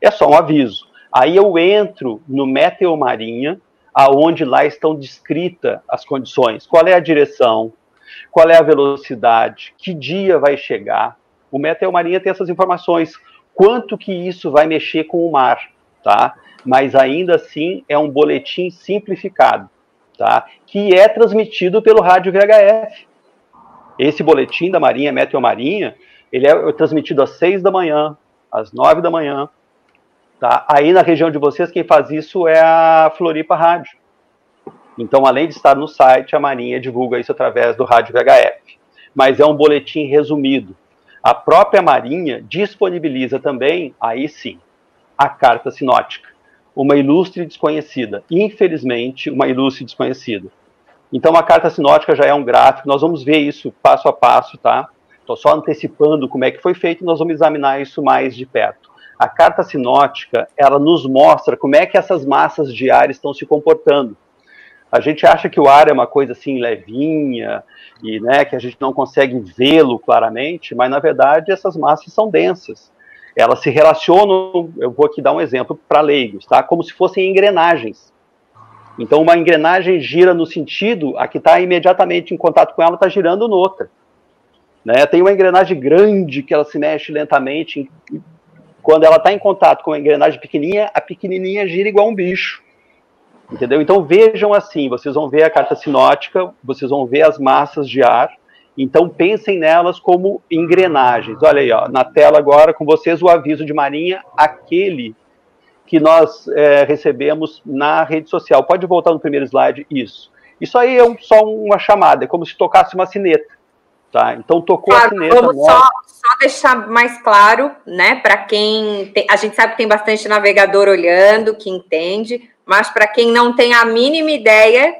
É só um aviso. Aí eu entro no Meteomarinha, aonde lá estão descritas as condições. Qual é a direção? Qual é a velocidade? Que dia vai chegar? O Meteomarinha tem essas informações. Quanto que isso vai mexer com o mar, tá? Mas ainda assim é um boletim simplificado, tá? Que é transmitido pelo rádio VHF. Esse boletim da Marinha Meteomarinha ele é transmitido às seis da manhã, às nove da manhã. Tá? Aí na região de vocês, quem faz isso é a Floripa Rádio. Então, além de estar no site, a Marinha divulga isso através do rádio VHF. Mas é um boletim resumido. A própria Marinha disponibiliza também, aí sim, a carta sinótica. Uma ilustre desconhecida. Infelizmente, uma ilustre desconhecida. Então a carta sinótica já é um gráfico, nós vamos ver isso passo a passo, tá? Estou só antecipando como é que foi feito, nós vamos examinar isso mais de perto. A carta sinótica, ela nos mostra como é que essas massas de ar estão se comportando. A gente acha que o ar é uma coisa assim levinha e né, que a gente não consegue vê-lo claramente, mas na verdade essas massas são densas. Elas se relacionam, eu vou aqui dar um exemplo para leigos, tá? Como se fossem engrenagens. Então uma engrenagem gira no sentido, a que está imediatamente em contato com ela está girando noutra. Né? Tem uma engrenagem grande que ela se mexe lentamente. Quando ela está em contato com a engrenagem pequenininha, a pequenininha gira igual um bicho. Entendeu? Então vejam assim, vocês vão ver a carta sinótica, vocês vão ver as massas de ar, então pensem nelas como engrenagens. Olha aí, ó, na tela agora com vocês o aviso de Marinha, aquele que nós é, recebemos na rede social. Pode voltar no primeiro slide, isso. Isso aí é um, só uma chamada, é como se tocasse uma sineta. Tá? Então tocou claro, a sineta. Vamos só, só, deixar mais claro, né? Para quem tem, a gente sabe que tem bastante navegador olhando, que entende. Mas para quem não tem a mínima ideia,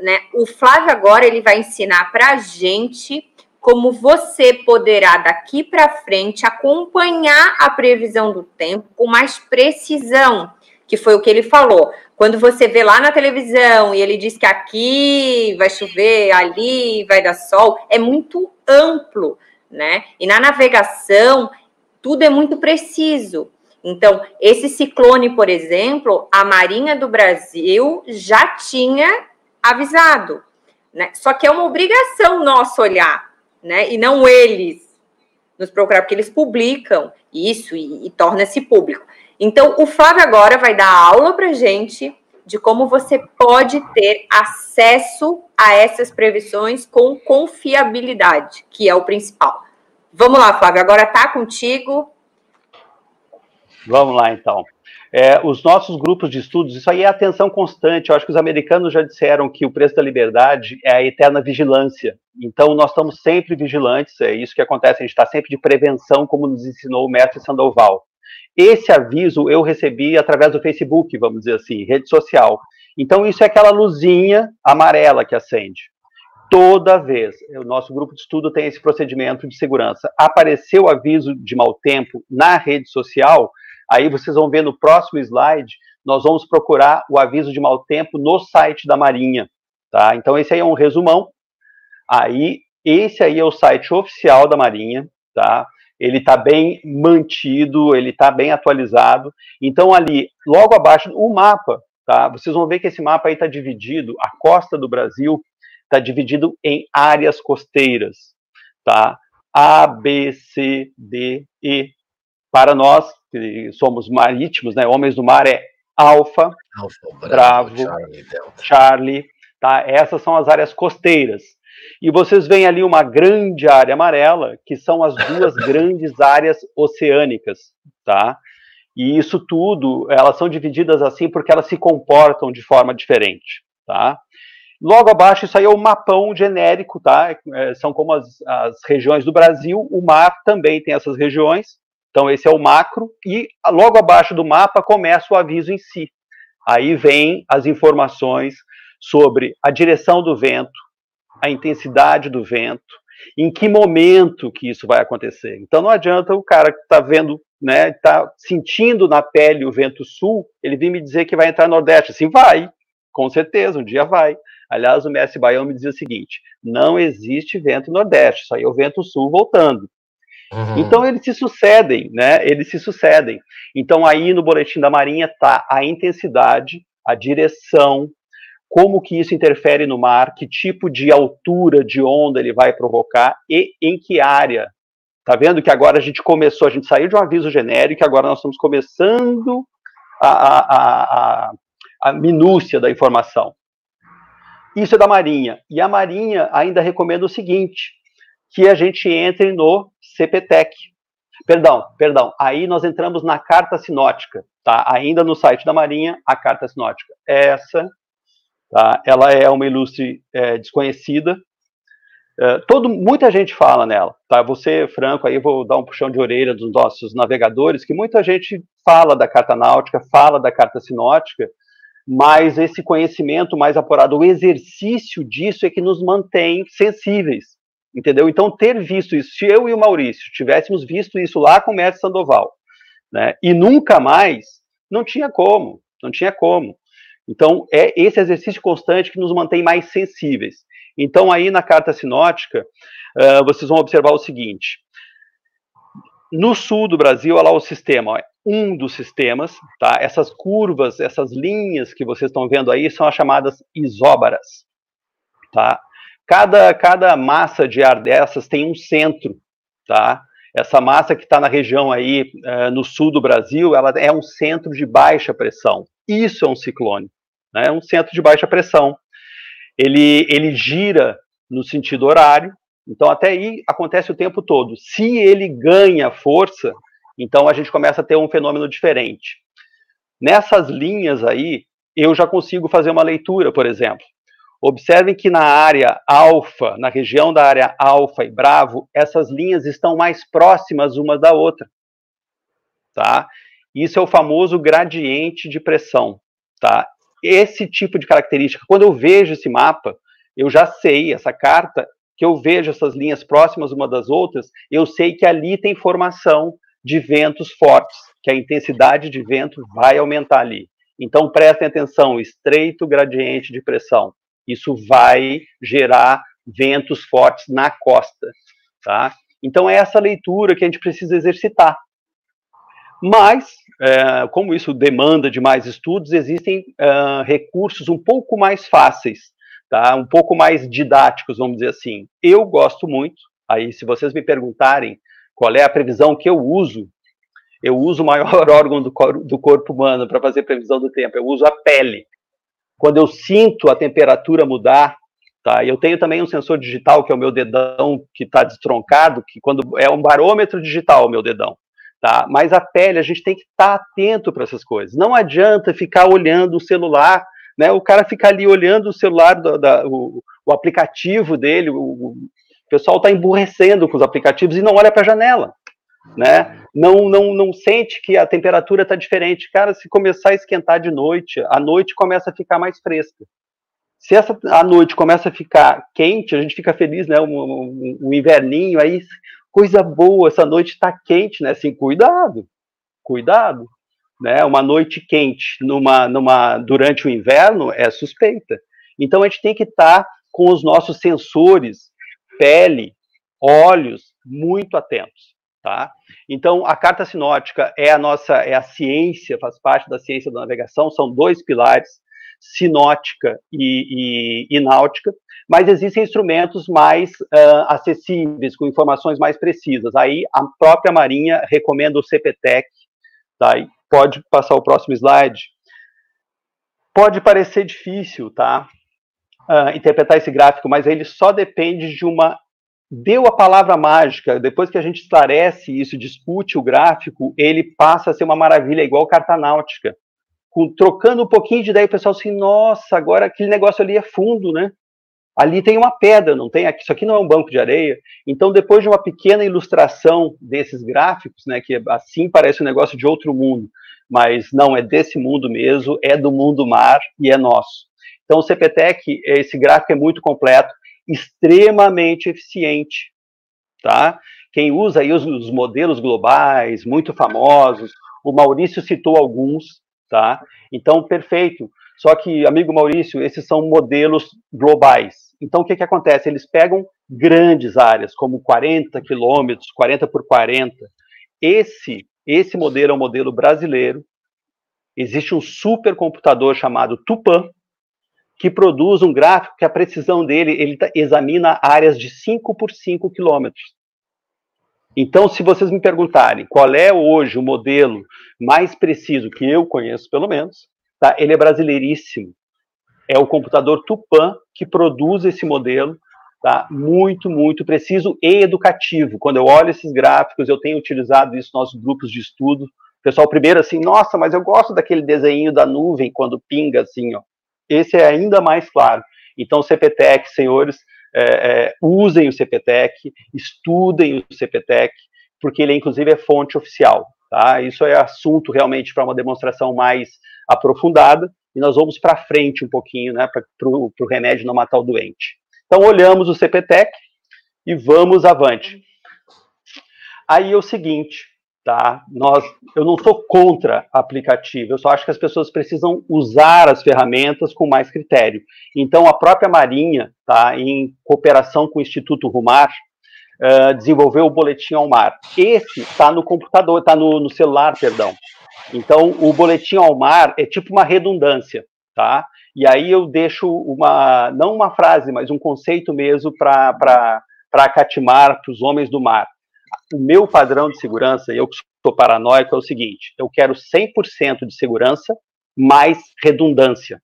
né, o Flávio agora ele vai ensinar para a gente como você poderá daqui para frente acompanhar a previsão do tempo com mais precisão, que foi o que ele falou. Quando você vê lá na televisão e ele diz que aqui vai chover, ali vai dar sol, é muito amplo, né? E na navegação tudo é muito preciso. Então, esse ciclone, por exemplo, a Marinha do Brasil já tinha avisado, né? Só que é uma obrigação nossa olhar, né? E não eles nos procurar, porque eles publicam isso e, e torna-se público. Então, o Flávio agora vai dar aula para gente de como você pode ter acesso a essas previsões com confiabilidade, que é o principal. Vamos lá, Flávio, agora está contigo. Vamos lá, então. É, os nossos grupos de estudos, isso aí é atenção constante. Eu acho que os americanos já disseram que o preço da liberdade é a eterna vigilância. Então, nós estamos sempre vigilantes, é isso que acontece, a gente está sempre de prevenção, como nos ensinou o mestre Sandoval. Esse aviso eu recebi através do Facebook, vamos dizer assim, rede social. Então, isso é aquela luzinha amarela que acende. Toda vez, o nosso grupo de estudo tem esse procedimento de segurança. Apareceu aviso de mau tempo na rede social, Aí vocês vão ver no próximo slide, nós vamos procurar o aviso de mau tempo no site da Marinha, tá? Então esse aí é um resumão. Aí esse aí é o site oficial da Marinha, tá? Ele está bem mantido, ele está bem atualizado. Então ali, logo abaixo, o mapa, tá? Vocês vão ver que esse mapa aí está dividido, a costa do Brasil está dividido em áreas costeiras, tá? A, B, C, D, E. Para nós, que somos marítimos, né? Homens do mar é Alfa, Alfa Bravo, Charlie, Charlie, tá? Essas são as áreas costeiras. E vocês veem ali uma grande área amarela, que são as duas grandes áreas oceânicas, tá? E isso tudo, elas são divididas assim porque elas se comportam de forma diferente, tá? Logo abaixo, isso aí é o mapão genérico, tá? É, são como as, as regiões do Brasil. O mar também tem essas regiões. Então, esse é o macro, e logo abaixo do mapa começa o aviso em si. Aí vem as informações sobre a direção do vento, a intensidade do vento, em que momento que isso vai acontecer. Então não adianta o cara que está vendo, né, está sentindo na pele o vento sul, ele vir me dizer que vai entrar no Nordeste. Assim, vai, com certeza, um dia vai. Aliás, o mestre Baião me dizia o seguinte: não existe vento Nordeste, só é o vento sul voltando. Uhum. Então eles se sucedem, né? Eles se sucedem. Então aí no boletim da Marinha tá a intensidade, a direção, como que isso interfere no mar, que tipo de altura de onda ele vai provocar e em que área. Tá vendo que agora a gente começou, a gente saiu de um aviso genérico, agora nós estamos começando a, a, a, a minúcia da informação. Isso é da Marinha. E a Marinha ainda recomenda o seguinte: que a gente entre no CPTEC. Perdão, perdão. Aí nós entramos na carta sinótica, tá? Ainda no site da Marinha, a carta sinótica. Essa, tá? Ela é uma ilustre é, desconhecida. É, todo, muita gente fala nela, tá? Você, Franco, aí vou dar um puxão de orelha dos nossos navegadores, que muita gente fala da carta náutica, fala da carta sinótica, mas esse conhecimento mais apurado, o exercício disso é que nos mantém sensíveis, entendeu? Então, ter visto isso, se eu e o Maurício tivéssemos visto isso lá com o mestre Sandoval, né, e nunca mais, não tinha como, não tinha como. Então, é esse exercício constante que nos mantém mais sensíveis. Então, aí na carta sinótica, uh, vocês vão observar o seguinte: no sul do Brasil, olha lá o sistema, ó, um dos sistemas, tá? Essas curvas, essas linhas que vocês estão vendo aí são as chamadas isóbaras, tá? Cada, cada massa de ar dessas tem um centro, tá? Essa massa que está na região aí, uh, no sul do Brasil, ela é um centro de baixa pressão. Isso é um ciclone, né? É um centro de baixa pressão. Ele, ele gira no sentido horário, então até aí acontece o tempo todo. Se ele ganha força, então a gente começa a ter um fenômeno diferente. Nessas linhas aí, eu já consigo fazer uma leitura, por exemplo. Observem que na área alfa, na região da área alfa e bravo, essas linhas estão mais próximas uma da outra. Tá? Isso é o famoso gradiente de pressão, tá? Esse tipo de característica, quando eu vejo esse mapa, eu já sei, essa carta, que eu vejo essas linhas próximas uma das outras, eu sei que ali tem formação de ventos fortes, que a intensidade de vento vai aumentar ali. Então prestem atenção, estreito gradiente de pressão. Isso vai gerar ventos fortes na costa, tá? Então é essa leitura que a gente precisa exercitar. Mas, é, como isso demanda de mais estudos, existem uh, recursos um pouco mais fáceis, tá? um pouco mais didáticos, vamos dizer assim. Eu gosto muito, aí se vocês me perguntarem qual é a previsão que eu uso, eu uso o maior órgão do, cor do corpo humano para fazer previsão do tempo, eu uso a pele. Quando eu sinto a temperatura mudar, tá? Eu tenho também um sensor digital que é o meu dedão que está destroncado, que quando é um barômetro digital, o meu dedão. Tá? Mas a pele, a gente tem que estar tá atento para essas coisas. Não adianta ficar olhando o celular, né? O cara fica ali olhando o celular, do, da, o, o, aplicativo dele, o, o pessoal está emburrecendo com os aplicativos e não olha para a janela. Né? Não, não, não sente que a temperatura está diferente. Cara, se começar a esquentar de noite, a noite começa a ficar mais fresca. Se essa a noite começa a ficar quente, a gente fica feliz, né? Um, um, um inverninho, aí coisa boa, essa noite está quente, né? Assim, cuidado, cuidado, né? Uma noite quente numa, numa, durante o inverno é suspeita. Então a gente tem que estar tá com os nossos sensores, pele, olhos, muito atentos, tá? Então a carta sinótica é a nossa, é a ciência, faz parte da ciência da navegação, são dois pilares, sinótica e, e, e náutica, mas existem instrumentos mais uh, acessíveis, com informações mais precisas. Aí a própria Marinha recomenda o CPTEC, tá? Pode passar o próximo slide. Pode parecer difícil, tá? Uh, interpretar esse gráfico, mas ele só depende de uma. Deu a palavra mágica, depois que a gente esclarece isso, discute o gráfico, ele passa a ser uma maravilha, igual carta náutica. Com, trocando um pouquinho de ideia, o pessoal assim, nossa, agora aquele negócio ali é fundo, né? ali tem uma pedra, não tem? Isso aqui não é um banco de areia. Então, depois de uma pequena ilustração desses gráficos, né, que assim parece um negócio de outro mundo, mas não é desse mundo mesmo, é do mundo mar e é nosso. Então, o CPTEC, esse gráfico é muito completo, extremamente eficiente, tá? Quem usa aí os, os modelos globais, muito famosos, o Maurício citou alguns, tá? Então, perfeito. Só que, amigo Maurício, esses são modelos globais. Então, o que, que acontece? Eles pegam grandes áreas, como 40 quilômetros, 40 por 40. Esse, esse modelo é um modelo brasileiro. Existe um supercomputador chamado Tupan, que produz um gráfico que a precisão dele ele tá, examina áreas de 5 por 5 quilômetros. Então, se vocês me perguntarem qual é hoje o modelo mais preciso que eu conheço, pelo menos, Tá? Ele é brasileiríssimo. É o computador Tupan que produz esse modelo, tá? muito, muito preciso e educativo. Quando eu olho esses gráficos, eu tenho utilizado isso nos nossos grupos de estudo. Pessoal primeiro assim, nossa, mas eu gosto daquele desenho da nuvem quando pinga assim, ó. Esse é ainda mais claro. Então, CPTEC, senhores, é, é, usem o CPTEC, estudem o CPTEC, porque ele, inclusive, é fonte oficial. Tá? Isso é assunto realmente para uma demonstração mais aprofundada, e nós vamos para frente um pouquinho, né, para o remédio não matar o doente. Então, olhamos o CPTEC e vamos avante. Aí é o seguinte, tá? Nós, eu não sou contra aplicativo, eu só acho que as pessoas precisam usar as ferramentas com mais critério. Então, a própria Marinha, tá, em cooperação com o Instituto Rumar, uh, desenvolveu o Boletim ao Mar. Esse está no computador, está no, no celular, perdão. Então, o Boletim ao Mar é tipo uma redundância, tá? E aí eu deixo uma, não uma frase, mas um conceito mesmo para acatimar para os homens do mar o meu padrão de segurança, eu que sou paranoico, é o seguinte: eu quero 100% de segurança mais redundância.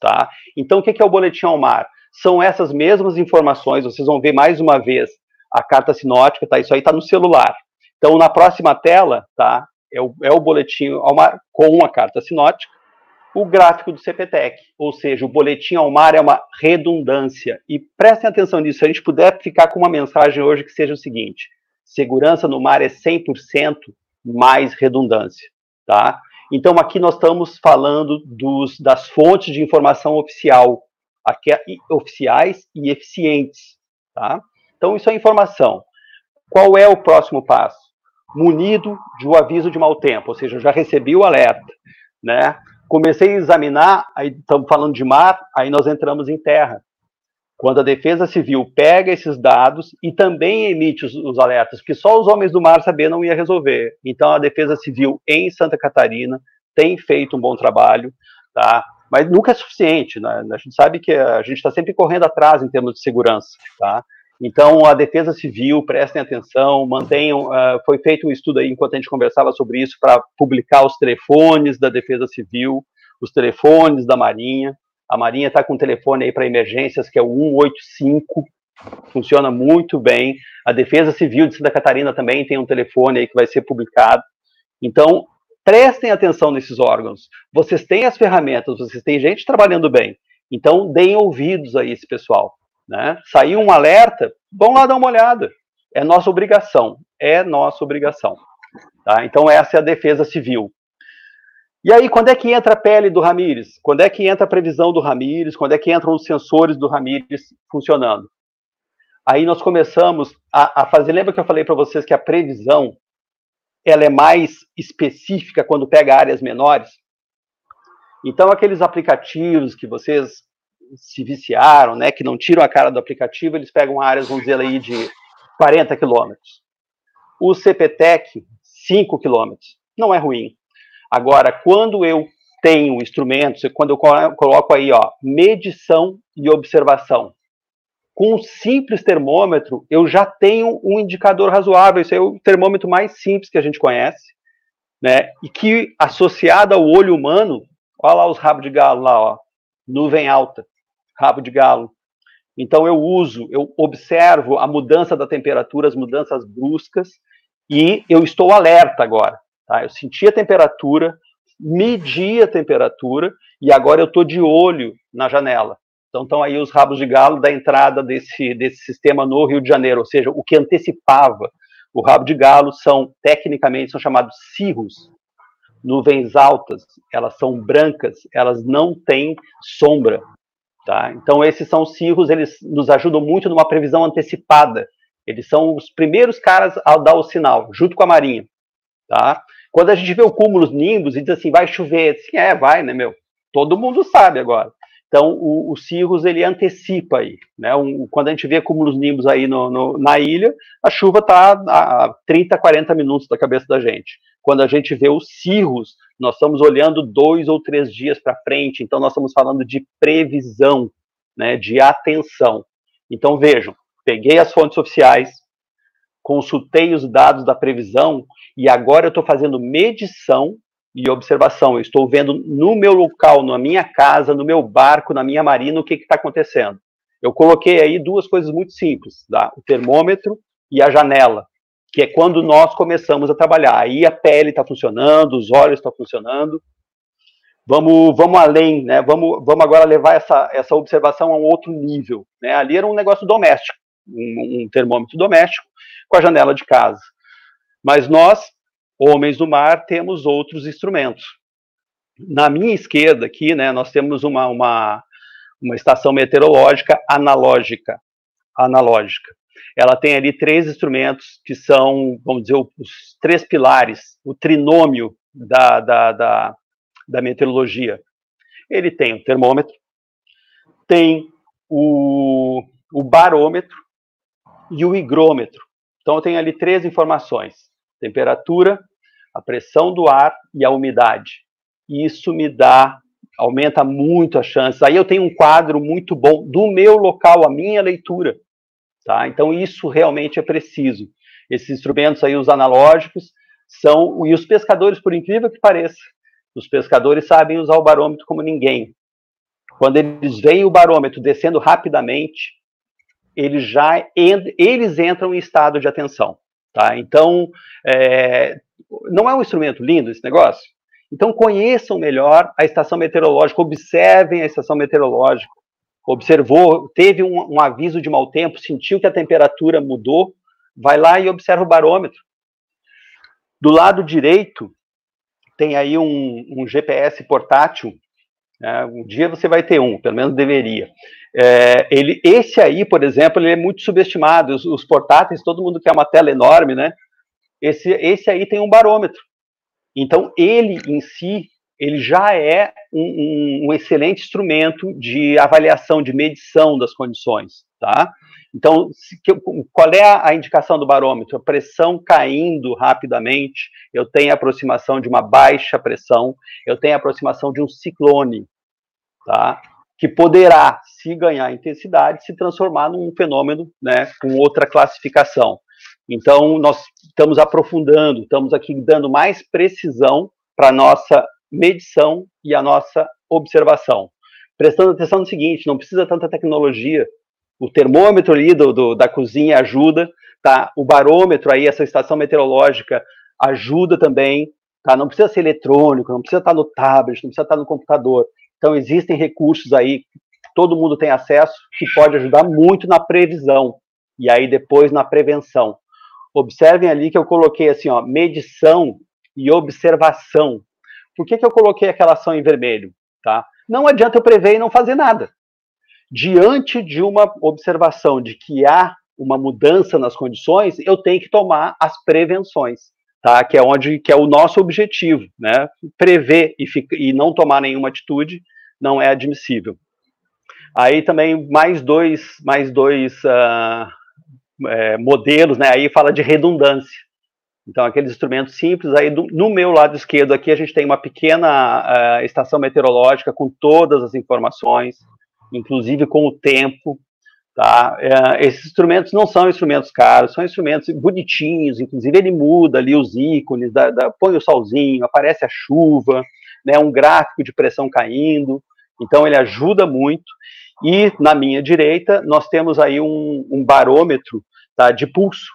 Tá? Então, o que é o boletim ao mar? São essas mesmas informações, vocês vão ver mais uma vez a carta sinótica, tá? Isso aí está no celular. Então, na próxima tela, tá? É o, é o boletim ao mar com a carta sinótica, o gráfico do CPTEC, ou seja, o boletim ao mar é uma redundância. E prestem atenção nisso, se a gente puder ficar com uma mensagem hoje que seja o seguinte: Segurança no mar é 100% mais redundância, tá? Então aqui nós estamos falando dos, das fontes de informação oficial, aqui, oficiais e eficientes, tá? Então isso é informação. Qual é o próximo passo? Munido de um aviso de mau tempo, ou seja, eu já recebi o alerta, né? Comecei a examinar, aí estamos falando de mar, aí nós entramos em terra quando a Defesa Civil pega esses dados e também emite os, os, alertas, que só os homens do mar saber não ia resolver. Então, a Defesa Civil em Santa Catarina tem feito um bom trabalho, tá? Mas nunca é suficiente, né? A gente sabe que a gente está sempre correndo atrás em termos de segurança, tá? Então, a Defesa Civil, prestem atenção, mantenham. Uh, foi feito um estudo aí, enquanto a gente conversava sobre isso, para publicar os telefones da Defesa Civil, os telefones da Marinha, a Marinha está com um telefone aí para emergências, que é o 185, funciona muito bem. A Defesa Civil de Santa Catarina também tem um telefone aí que vai ser publicado. Então, prestem atenção nesses órgãos. Vocês têm as ferramentas, vocês têm gente trabalhando bem. Então, deem ouvidos a esse pessoal. Né? Saiu um alerta, vão lá dar uma olhada. É nossa obrigação. É nossa obrigação. Tá? Então, essa é a defesa civil. E aí, quando é que entra a pele do Ramires? Quando é que entra a previsão do Ramires? Quando é que entram os sensores do Ramires funcionando? Aí nós começamos a, a fazer. Lembra que eu falei para vocês que a previsão ela é mais específica quando pega áreas menores? Então, aqueles aplicativos que vocês se viciaram, né, que não tiram a cara do aplicativo, eles pegam áreas, vamos dizer aí, de 40 quilômetros. O CPTEC, 5 quilômetros. Não é ruim. Agora, quando eu tenho instrumentos, quando eu coloco aí, ó, medição e observação, com um simples termômetro, eu já tenho um indicador razoável. Esse é o termômetro mais simples que a gente conhece, né? E que, associado ao olho humano, olha lá os rabos de galo lá, ó, nuvem alta, rabo de galo. Então eu uso, eu observo a mudança da temperatura, as mudanças bruscas, e eu estou alerta agora. Tá? Eu senti a temperatura, medi a temperatura e agora eu estou de olho na janela. Então estão aí os rabos de galo da entrada desse, desse sistema no Rio de Janeiro, ou seja, o que antecipava o rabo de galo são, tecnicamente, são chamados cirros, nuvens altas, elas são brancas, elas não têm sombra. Tá? Então esses são os cirros, eles nos ajudam muito numa previsão antecipada. Eles são os primeiros caras a dar o sinal, junto com a Marinha. Tá? Quando a gente vê o cúmulos nimbus e diz assim, vai chover, assim, é, vai, né, meu? Todo mundo sabe agora. Então, o, o Cirrus, ele antecipa aí, né? Um, quando a gente vê cúmulos nimbus aí no, no, na ilha, a chuva está a 30, 40 minutos da cabeça da gente. Quando a gente vê o Cirrus, nós estamos olhando dois ou três dias para frente, então nós estamos falando de previsão, né, de atenção. Então, vejam, peguei as fontes oficiais, consultei os dados da previsão e agora eu estou fazendo medição e observação. Eu estou vendo no meu local, na minha casa, no meu barco, na minha marina, o que está acontecendo. Eu coloquei aí duas coisas muito simples, tá? o termômetro e a janela, que é quando nós começamos a trabalhar. Aí a pele está funcionando, os olhos estão funcionando. Vamos, vamos além, né? Vamos, vamos agora levar essa, essa observação a um outro nível. Né? Ali era um negócio doméstico, um, um termômetro doméstico com a janela de casa. Mas nós, homens do mar, temos outros instrumentos. Na minha esquerda aqui, né, nós temos uma, uma, uma estação meteorológica analógica, analógica. Ela tem ali três instrumentos que são, vamos dizer, os três pilares, o trinômio da, da, da, da meteorologia. Ele tem o termômetro, tem o, o barômetro e o higrômetro. Então, tem ali três informações: temperatura, a pressão do ar e a umidade. Isso me dá, aumenta muito as chances. Aí eu tenho um quadro muito bom do meu local, a minha leitura. Tá? Então, isso realmente é preciso. Esses instrumentos aí, os analógicos, são. E os pescadores, por incrível que pareça, os pescadores sabem usar o barômetro como ninguém. Quando eles veem o barômetro descendo rapidamente, eles já eles entram em estado de atenção. Tá? Então, é, não é um instrumento lindo esse negócio? Então, conheçam melhor a estação meteorológica, observem a estação meteorológica. Observou, teve um, um aviso de mau tempo, sentiu que a temperatura mudou, vai lá e observa o barômetro. Do lado direito, tem aí um, um GPS portátil. Né? Um dia você vai ter um, pelo menos deveria. É, ele, esse aí, por exemplo, ele é muito subestimado. Os, os, portáteis, todo mundo quer uma tela enorme, né? Esse, esse aí tem um barômetro. Então, ele em si, ele já é um, um, um excelente instrumento de avaliação, de medição das condições, tá? Então, se, qual é a, a indicação do barômetro? A pressão caindo rapidamente, eu tenho a aproximação de uma baixa pressão, eu tenho a aproximação de um ciclone, tá? que poderá, se ganhar intensidade, se transformar num fenômeno né, com outra classificação. Então, nós estamos aprofundando, estamos aqui dando mais precisão para a nossa medição e a nossa observação. Prestando atenção no seguinte, não precisa tanta tecnologia, o termômetro ali do, do, da cozinha ajuda, tá? O barômetro aí, essa estação meteorológica ajuda também, tá? Não precisa ser eletrônico, não precisa estar no tablet, não precisa estar no computador. Então existem recursos aí, todo mundo tem acesso, que pode ajudar muito na previsão e aí depois na prevenção. Observem ali que eu coloquei assim, ó, medição e observação. Por que, que eu coloquei aquela ação em vermelho? Tá? Não adianta eu prever e não fazer nada diante de uma observação de que há uma mudança nas condições, eu tenho que tomar as prevenções, tá? Que é onde que é o nosso objetivo, né? Prever e, fica, e não tomar nenhuma atitude não é admissível. Aí também mais dois, mais dois uh, é, modelos, né? Aí fala de redundância. Então, aqueles instrumentos simples, aí do, no meu lado esquerdo aqui a gente tem uma pequena uh, estação meteorológica com todas as informações, inclusive com o tempo. Tá? É, esses instrumentos não são instrumentos caros, são instrumentos bonitinhos, inclusive ele muda ali os ícones, da, põe o solzinho, aparece a chuva, né, um gráfico de pressão caindo, então ele ajuda muito. E na minha direita nós temos aí um, um barômetro tá, de pulso,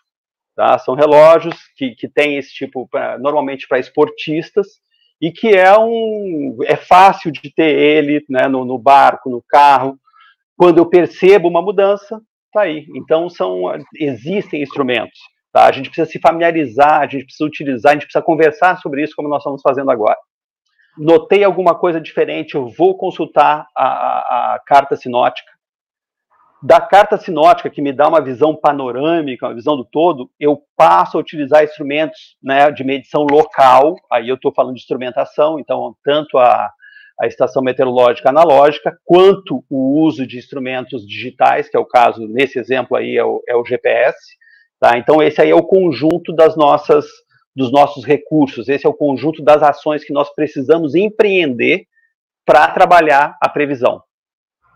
tá? São relógios que, que têm esse tipo, pra, normalmente para esportistas, e que é um é fácil de ter ele né, no, no barco, no carro. Quando eu percebo uma mudança, tá aí. Então são existem instrumentos. Tá? A gente precisa se familiarizar, a gente precisa utilizar, a gente precisa conversar sobre isso como nós estamos fazendo agora. Notei alguma coisa diferente, eu vou consultar a, a, a carta sinótica da carta sinótica, que me dá uma visão panorâmica, uma visão do todo, eu passo a utilizar instrumentos né, de medição local, aí eu estou falando de instrumentação, então, tanto a, a estação meteorológica analógica, quanto o uso de instrumentos digitais, que é o caso, nesse exemplo aí, é o, é o GPS. Tá? Então, esse aí é o conjunto das nossas, dos nossos recursos, esse é o conjunto das ações que nós precisamos empreender para trabalhar a previsão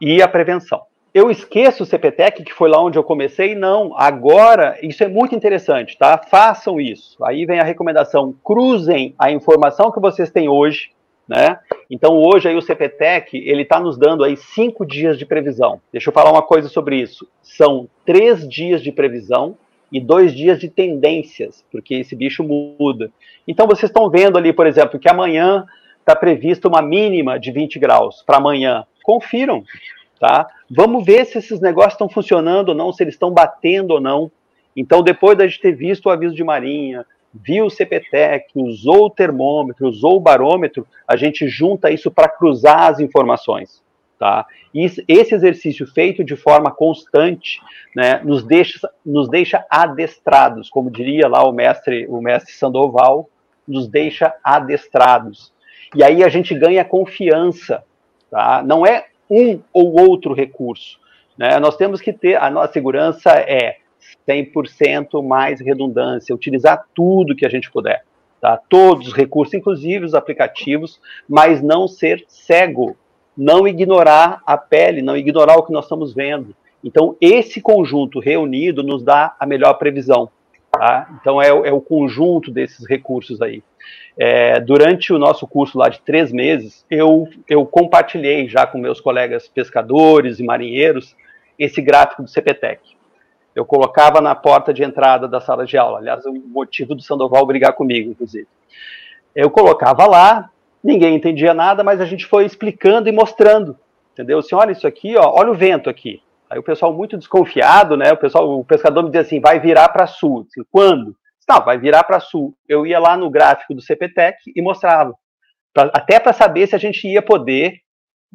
e a prevenção eu esqueço o CPTEC, que foi lá onde eu comecei, não. Agora, isso é muito interessante, tá? Façam isso. Aí vem a recomendação: cruzem a informação que vocês têm hoje, né? Então, hoje aí o CPTEC, ele está nos dando aí cinco dias de previsão. Deixa eu falar uma coisa sobre isso. São três dias de previsão e dois dias de tendências, porque esse bicho muda. Então, vocês estão vendo ali, por exemplo, que amanhã está prevista uma mínima de 20 graus para amanhã. Confiram, tá? Vamos ver se esses negócios estão funcionando ou não, se eles estão batendo ou não. Então, depois da gente ter visto o aviso de marinha, viu o CPTEC, usou o termômetro, usou o barômetro, a gente junta isso para cruzar as informações. Tá? E esse exercício feito de forma constante né, nos, deixa, nos deixa adestrados, como diria lá o mestre, o mestre Sandoval, nos deixa adestrados. E aí a gente ganha confiança. Tá? Não é um ou outro recurso. Né? Nós temos que ter, a nossa segurança é 100% mais redundância, utilizar tudo que a gente puder. Tá? Todos os recursos, inclusive os aplicativos, mas não ser cego, não ignorar a pele, não ignorar o que nós estamos vendo. Então, esse conjunto reunido nos dá a melhor previsão. Tá? Então, é, é, o conjunto desses recursos aí. É, durante o nosso curso lá de três meses, eu, eu compartilhei já com meus colegas pescadores e marinheiros esse gráfico do CPTEC. Eu colocava na porta de entrada da sala de aula, aliás, o motivo do Sandoval brigar comigo, inclusive. Eu colocava lá, ninguém entendia nada, mas a gente foi explicando e mostrando, entendeu? Assim, olha isso aqui, ó, olha o vento aqui. Aí o pessoal muito desconfiado, né? O pessoal, o pescador me dizia assim, vai virar para sul. Assim, Quando? Não, vai virar para sul. Eu ia lá no gráfico do CPTEC e mostrava, pra, até para saber se a gente ia poder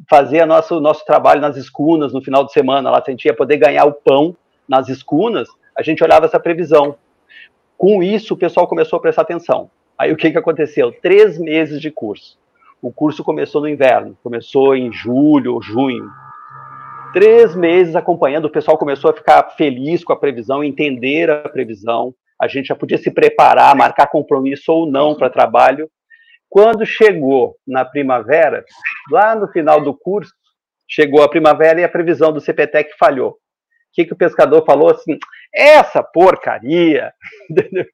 fazer nosso nosso trabalho nas escunas no final de semana, lá se a gente ia poder ganhar o pão nas escunas, a gente olhava essa previsão. Com isso, o pessoal começou a prestar atenção. Aí o que, que aconteceu? Três meses de curso. O curso começou no inverno, começou em julho ou junho. Três meses acompanhando, o pessoal começou a ficar feliz com a previsão, entender a previsão. A gente já podia se preparar, marcar compromisso ou não para trabalho. Quando chegou na primavera, lá no final do curso, chegou a primavera e a previsão do CPTEC falhou. O que, que o pescador falou assim? Essa porcaria!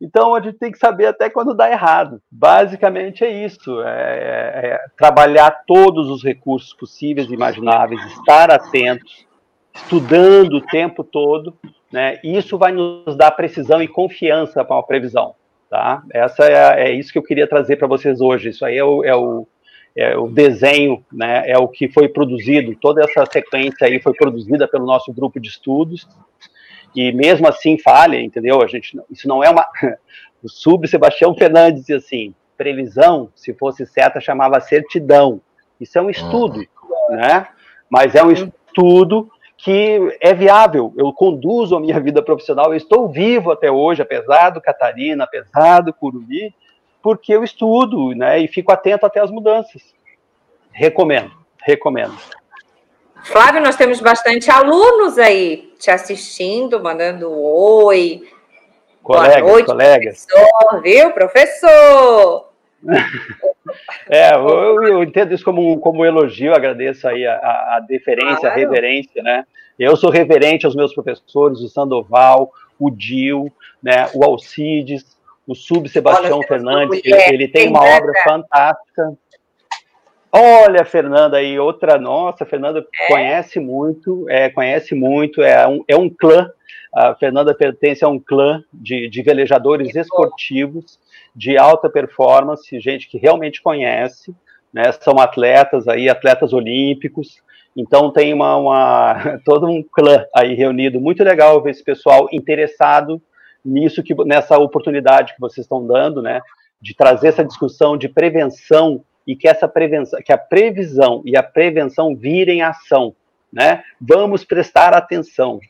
Então a gente tem que saber até quando dá errado. Basicamente é isso: é, é, é trabalhar todos os recursos possíveis e imagináveis, estar atentos, estudando o tempo todo, né? Isso vai nos dar precisão e confiança para uma previsão. Tá? Essa é, é isso que eu queria trazer para vocês hoje. Isso aí é o, é o, é o desenho, né? É o que foi produzido. Toda essa sequência aí foi produzida pelo nosso grupo de estudos e mesmo assim falha, entendeu? A gente, isso não é uma. O sub Sebastião Fernandes dizia assim: previsão, se fosse certa, chamava certidão. Isso é um estudo, uhum. né? Mas é um estudo que é viável. Eu conduzo a minha vida profissional, eu estou vivo até hoje, apesar do Catarina, apesar do Curubi, porque eu estudo, né? E fico atento até as mudanças. Recomendo, recomendo. Flávio, nós temos bastante alunos aí te assistindo, mandando oi. Colegas, Boa noite, colegas. Professor, viu, professor? é, eu, eu, entendo isso como, como um elogio, agradeço aí a, a deferência, claro. a reverência, né? Eu sou reverente aos meus professores, o Sandoval, o Dil, né, o Alcides, o Sub Sebastião Fernandes, ele, ele tem uma obra fantástica. Olha, Fernanda aí, outra nossa, Fernanda é. conhece muito, é, conhece muito, é um, é um clã. A Fernanda pertence a um clã de, de velejadores esportivos de alta performance, gente que realmente conhece, né? São atletas aí, atletas olímpicos. Então tem uma, uma todo um clã aí reunido. Muito legal ver esse pessoal interessado nisso que nessa oportunidade que vocês estão dando, né? De trazer essa discussão de prevenção e que essa prevenção, que a previsão e a prevenção virem ação, né? Vamos prestar atenção.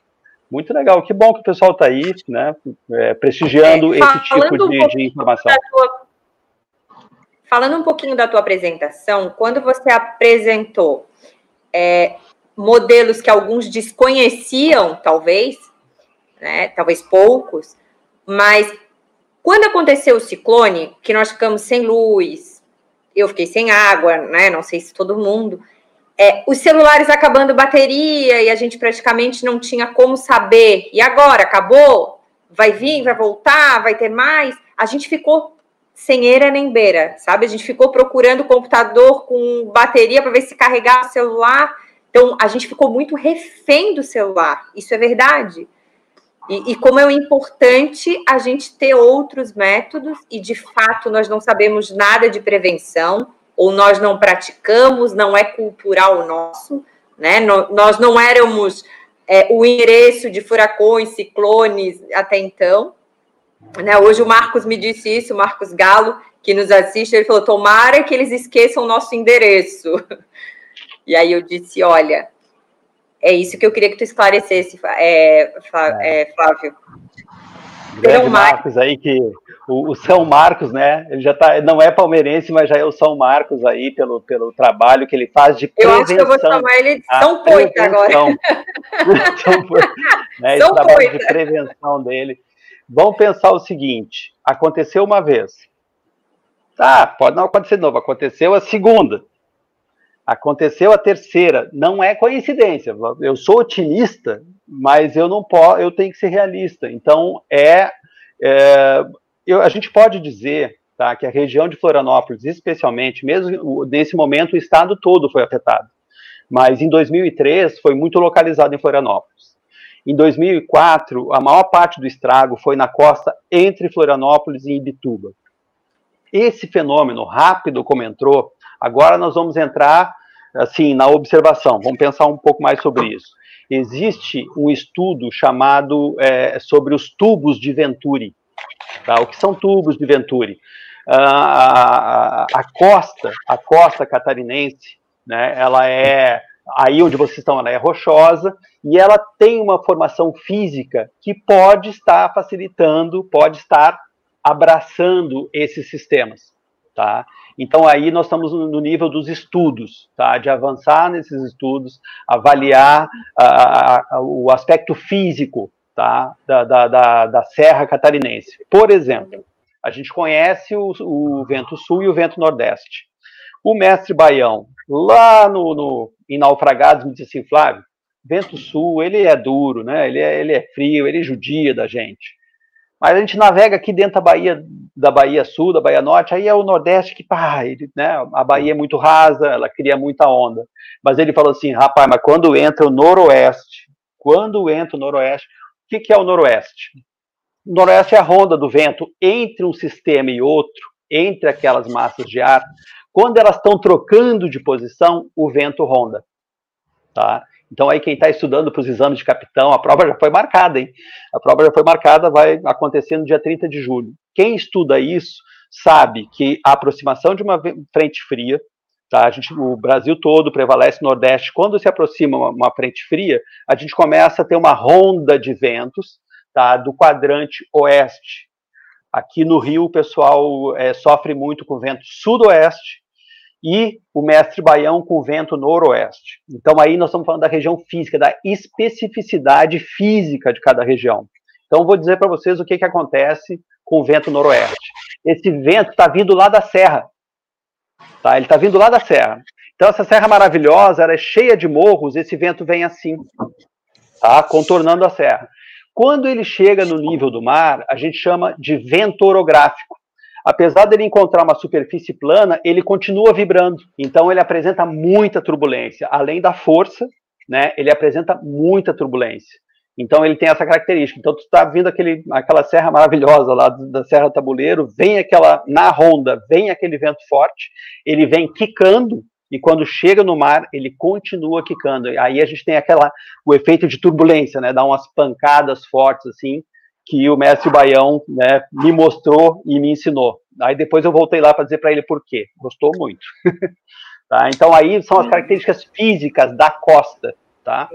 Muito legal, que bom que o pessoal está aí, né? É, prestigiando é, esse tipo de, um de informação. Tua, falando um pouquinho da tua apresentação, quando você apresentou é, modelos que alguns desconheciam, talvez, né? Talvez poucos, mas quando aconteceu o ciclone, que nós ficamos sem luz, eu fiquei sem água, né? Não sei se todo mundo. É, os celulares acabando bateria e a gente praticamente não tinha como saber. E agora? Acabou? Vai vir? Vai voltar? Vai ter mais? A gente ficou sem eira nem beira, sabe? A gente ficou procurando o computador com bateria para ver se carregava o celular. Então, a gente ficou muito refém do celular. Isso é verdade. E, e, como é importante a gente ter outros métodos, e de fato nós não sabemos nada de prevenção, ou nós não praticamos, não é cultural nosso, né? nós não éramos é, o endereço de furacões, ciclones até então, Né, hoje o Marcos me disse isso, o Marcos Galo, que nos assiste, ele falou: tomara que eles esqueçam o nosso endereço. E aí eu disse: olha, é isso que eu queria que tu esclarecesse, é, é, Flávio. Grande Marcos aí, que o, o, São Marcos, né? Ele já tá, não é palmeirense, mas já é o São Marcos aí, pelo, pelo trabalho que ele faz de prevenção. Eu acho que eu vou chamar ele de São Poita agora. São Poita. né, São esse Poita. de prevenção dele. Vamos pensar o seguinte: aconteceu uma vez. Tá, pode não acontecer de novo. Aconteceu a segunda. Aconteceu a terceira. Não é coincidência. Eu sou otimista, mas eu não posso, eu tenho que ser realista. Então, é, é eu, a gente pode dizer tá, que a região de Florianópolis, especialmente, mesmo nesse momento, o estado todo foi afetado. Mas em 2003 foi muito localizado em Florianópolis. Em 2004, a maior parte do estrago foi na costa entre Florianópolis e Ibituba. Esse fenômeno, rápido como entrou, agora nós vamos entrar assim na observação. Vamos pensar um pouco mais sobre isso. Existe um estudo chamado é, sobre os tubos de Venturi. Tá? O que são tubos de Venturi? a, a, a, costa, a costa catarinense, né, ela é aí onde vocês estão, ela é rochosa e ela tem uma formação física que pode estar facilitando, pode estar abraçando esses sistemas, tá? Então aí nós estamos no nível dos estudos, tá? De avançar nesses estudos, avaliar a, a, o aspecto físico, tá? Da, da, da, da, Serra Catarinense. Por exemplo, a gente conhece o, o vento sul e o vento nordeste. O mestre Baião, lá no, no em Naufragados, me disse assim, Flávio, vento sul, ele é duro, né? Ele é, ele é frio, ele judia da gente. Mas a gente navega aqui dentro da Bahia, da Bahia Sul, da Bahia Norte, aí é o Nordeste que, pá, ele, né, a Bahia é muito rasa, ela cria muita onda. Mas ele falou assim, rapaz, mas quando entra o Noroeste, quando entra o Noroeste, o que, que é o Noroeste? O Noroeste é a ronda do vento entre um sistema e outro, entre aquelas massas de ar. Quando elas estão trocando de posição, o vento ronda. Tá? Então, aí, quem está estudando para os exames de capitão, a prova já foi marcada, hein? A prova já foi marcada, vai acontecer no dia 30 de julho. Quem estuda isso sabe que a aproximação de uma frente fria, tá? A gente, o Brasil todo prevalece no Nordeste. Quando se aproxima uma, uma frente fria, a gente começa a ter uma ronda de ventos, tá? Do quadrante oeste. Aqui no Rio, o pessoal é, sofre muito com vento sudoeste, e o mestre baião com vento noroeste. Então aí nós estamos falando da região física, da especificidade física de cada região. Então vou dizer para vocês o que, que acontece com o vento noroeste. Esse vento está vindo lá da serra. Tá? Ele está vindo lá da serra. Então essa serra maravilhosa, ela é cheia de morros, esse vento vem assim, tá? contornando a serra. Quando ele chega no nível do mar, a gente chama de vento orográfico apesar dele encontrar uma superfície plana, ele continua vibrando. Então ele apresenta muita turbulência. Além da força, né, ele apresenta muita turbulência. Então ele tem essa característica. Então tu está vindo aquele, aquela serra maravilhosa lá da Serra Tabuleiro, vem aquela na ronda, vem aquele vento forte, ele vem quicando e quando chega no mar ele continua quicando. Aí a gente tem aquela o efeito de turbulência, né? Dá umas pancadas fortes assim que o mestre Baião né, me mostrou e me ensinou. Aí depois eu voltei lá para dizer para ele por quê. Gostou muito. tá? Então aí são as características físicas da costa. Tá?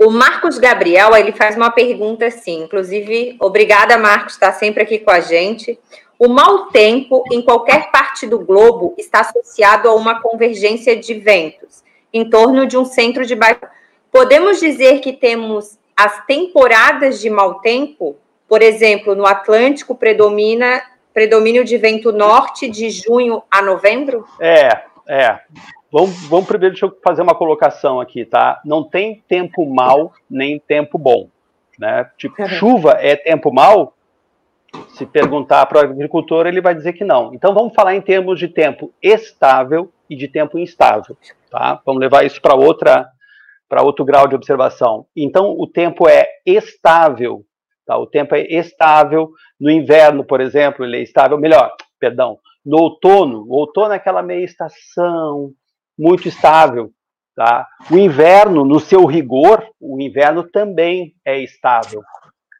O Marcos Gabriel ele faz uma pergunta assim, inclusive, obrigada Marcos, está sempre aqui com a gente. O mau tempo em qualquer parte do globo está associado a uma convergência de ventos em torno de um centro de baixo. Podemos dizer que temos as temporadas de mau tempo, por exemplo, no Atlântico predomina predomínio de vento norte de junho a novembro? É, é. Vamos, vamos primeiro, deixa eu fazer uma colocação aqui, tá? Não tem tempo mal nem tempo bom, né? Tipo, chuva é tempo mal? Se perguntar para o agricultor, ele vai dizer que não. Então vamos falar em termos de tempo estável e de tempo instável, tá? Vamos levar isso para outra para outro grau de observação. Então, o tempo é estável. Tá? O tempo é estável. No inverno, por exemplo, ele é estável. Melhor, perdão. No outono, o outono é aquela meia estação, muito estável. Tá? O inverno, no seu rigor, o inverno também é estável.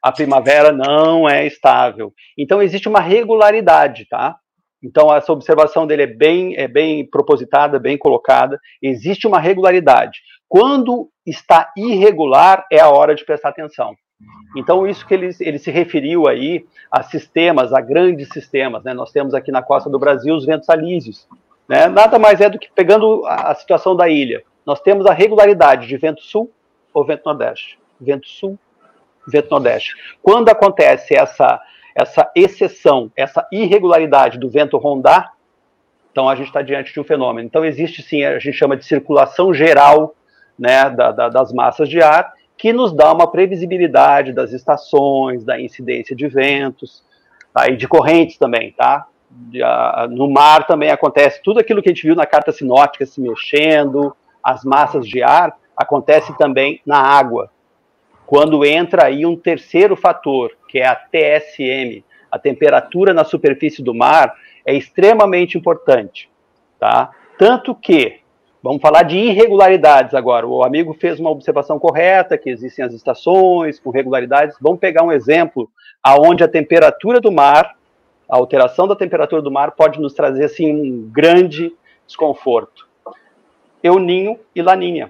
A primavera não é estável. Então existe uma regularidade, tá? Então essa observação dele é bem, é bem propositada, bem colocada. Existe uma regularidade. Quando está irregular, é a hora de prestar atenção. Então, isso que ele, ele se referiu aí a sistemas, a grandes sistemas. Né? Nós temos aqui na costa do Brasil os ventos alísios. Né? Nada mais é do que pegando a, a situação da ilha. Nós temos a regularidade de vento sul ou vento nordeste. Vento sul, vento nordeste. Quando acontece essa, essa exceção, essa irregularidade do vento rondar, então a gente está diante de um fenômeno. Então existe sim, a gente chama de circulação geral né, da, da, das massas de ar, que nos dá uma previsibilidade das estações, da incidência de ventos, tá, e de correntes também, tá? No mar também acontece tudo aquilo que a gente viu na carta sinótica se mexendo, as massas de ar, acontece também na água. Quando entra aí um terceiro fator, que é a TSM, a temperatura na superfície do mar, é extremamente importante, tá? Tanto que Vamos falar de irregularidades agora. O amigo fez uma observação correta, que existem as estações com regularidades. Vamos pegar um exemplo aonde a temperatura do mar, a alteração da temperatura do mar pode nos trazer assim um grande desconforto. Euninho e Laninha.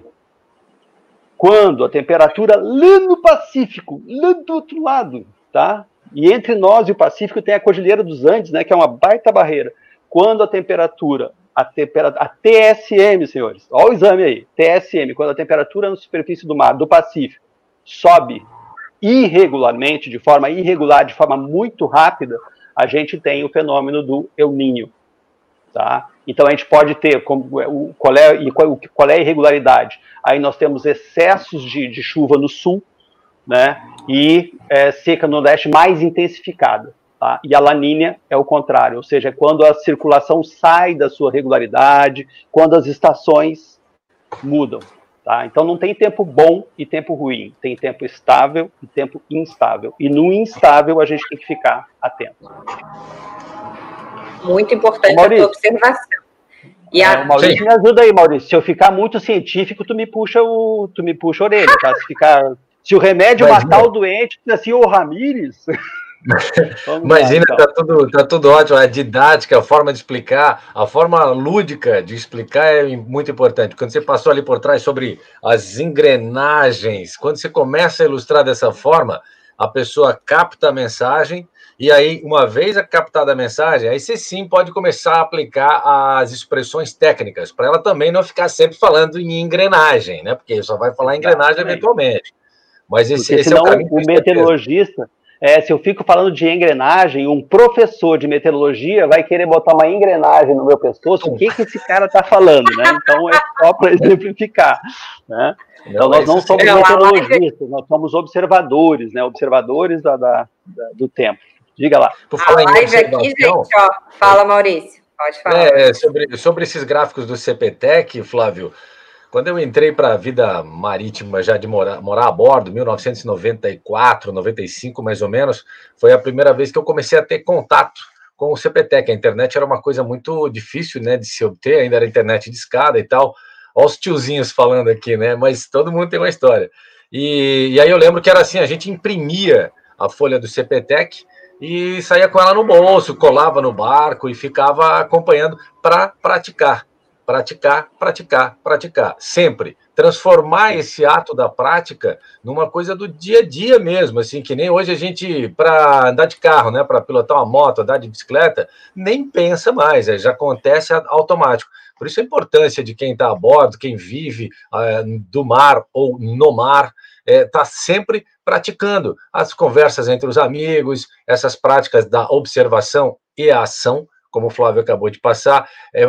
Quando a temperatura lá no Pacífico, lá do outro lado, tá? E entre nós e o Pacífico tem a Cordilheira dos Andes, né, que é uma baita barreira. Quando a temperatura a, temperatura, a TSM, senhores, olha o exame aí, TSM, quando a temperatura na superfície do mar, do Pacífico, sobe irregularmente, de forma irregular, de forma muito rápida, a gente tem o fenômeno do El Ninho. Tá? Então a gente pode ter como, é, qual, é, qual é a irregularidade? Aí nós temos excessos de, de chuva no sul, né? E é, seca no nordeste mais intensificada. Tá? E a laninha é o contrário, ou seja, quando a circulação sai da sua regularidade, quando as estações mudam. Tá? Então não tem tempo bom e tempo ruim, tem tempo estável e tempo instável. E no instável a gente tem que ficar atento. Muito importante Maurício, a tua observação. E a... é, Maurício, me ajuda aí, Maurício. Se eu ficar muito científico, tu me puxa o, tu me puxa a orelha, tá? Se ficar, se o remédio Mas, matar o doente, assim, ô Ramires. Imagina, lá, então. tá, tudo, tá tudo ótimo. A didática, a forma de explicar, a forma lúdica de explicar é muito importante. Quando você passou ali por trás sobre as engrenagens, quando você começa a ilustrar dessa forma, a pessoa capta a mensagem, e aí, uma vez captada a mensagem, aí você sim pode começar a aplicar as expressões técnicas, para ela também não ficar sempre falando em engrenagem, né? Porque só vai falar engrenagem eventualmente. Mas esse, esse é o caminho. O meteorologista é, se eu fico falando de engrenagem, um professor de meteorologia vai querer botar uma engrenagem no meu pescoço, o que, que esse cara está falando, né? Então é só para exemplificar, né? Então nós não somos meteorologistas, nós somos observadores, né? Observadores da, da, da do tempo. Diga lá. Por falar a live aqui, gente, ó. Fala, Maurício. Pode falar. É, sobre, sobre esses gráficos do CPTEC, Flávio, quando eu entrei para a vida marítima, já de morar, morar a bordo, 1994, 95 mais ou menos, foi a primeira vez que eu comecei a ter contato com o CPTEC. A internet era uma coisa muito difícil né, de se obter, ainda era internet de escada e tal. Olha os tiozinhos falando aqui, né? Mas todo mundo tem uma história. E, e aí eu lembro que era assim: a gente imprimia a folha do CPTEC e saía com ela no bolso, colava no barco e ficava acompanhando para praticar praticar, praticar, praticar, sempre. Transformar esse ato da prática numa coisa do dia a dia mesmo, assim, que nem hoje a gente, para andar de carro, né, para pilotar uma moto, andar de bicicleta, nem pensa mais, é, já acontece automático. Por isso a importância de quem está a bordo, quem vive uh, do mar ou no mar, está é, sempre praticando as conversas entre os amigos, essas práticas da observação e a ação como o Flávio acabou de passar, é,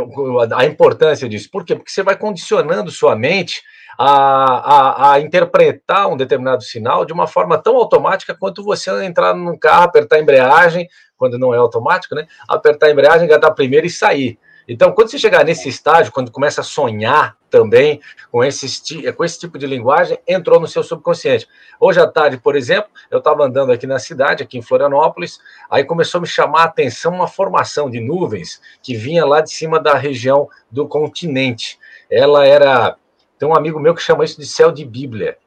a importância disso. Por quê? Porque você vai condicionando sua mente a, a, a, interpretar um determinado sinal de uma forma tão automática quanto você entrar num carro, apertar a embreagem, quando não é automático, né? Apertar a embreagem, engatar primeiro e sair. Então, quando você chegar nesse estágio, quando começa a sonhar também com esse, com esse tipo de linguagem, entrou no seu subconsciente. Hoje à tarde, por exemplo, eu estava andando aqui na cidade, aqui em Florianópolis, aí começou a me chamar a atenção uma formação de nuvens que vinha lá de cima da região do continente. Ela era. Tem um amigo meu que chama isso de céu de Bíblia.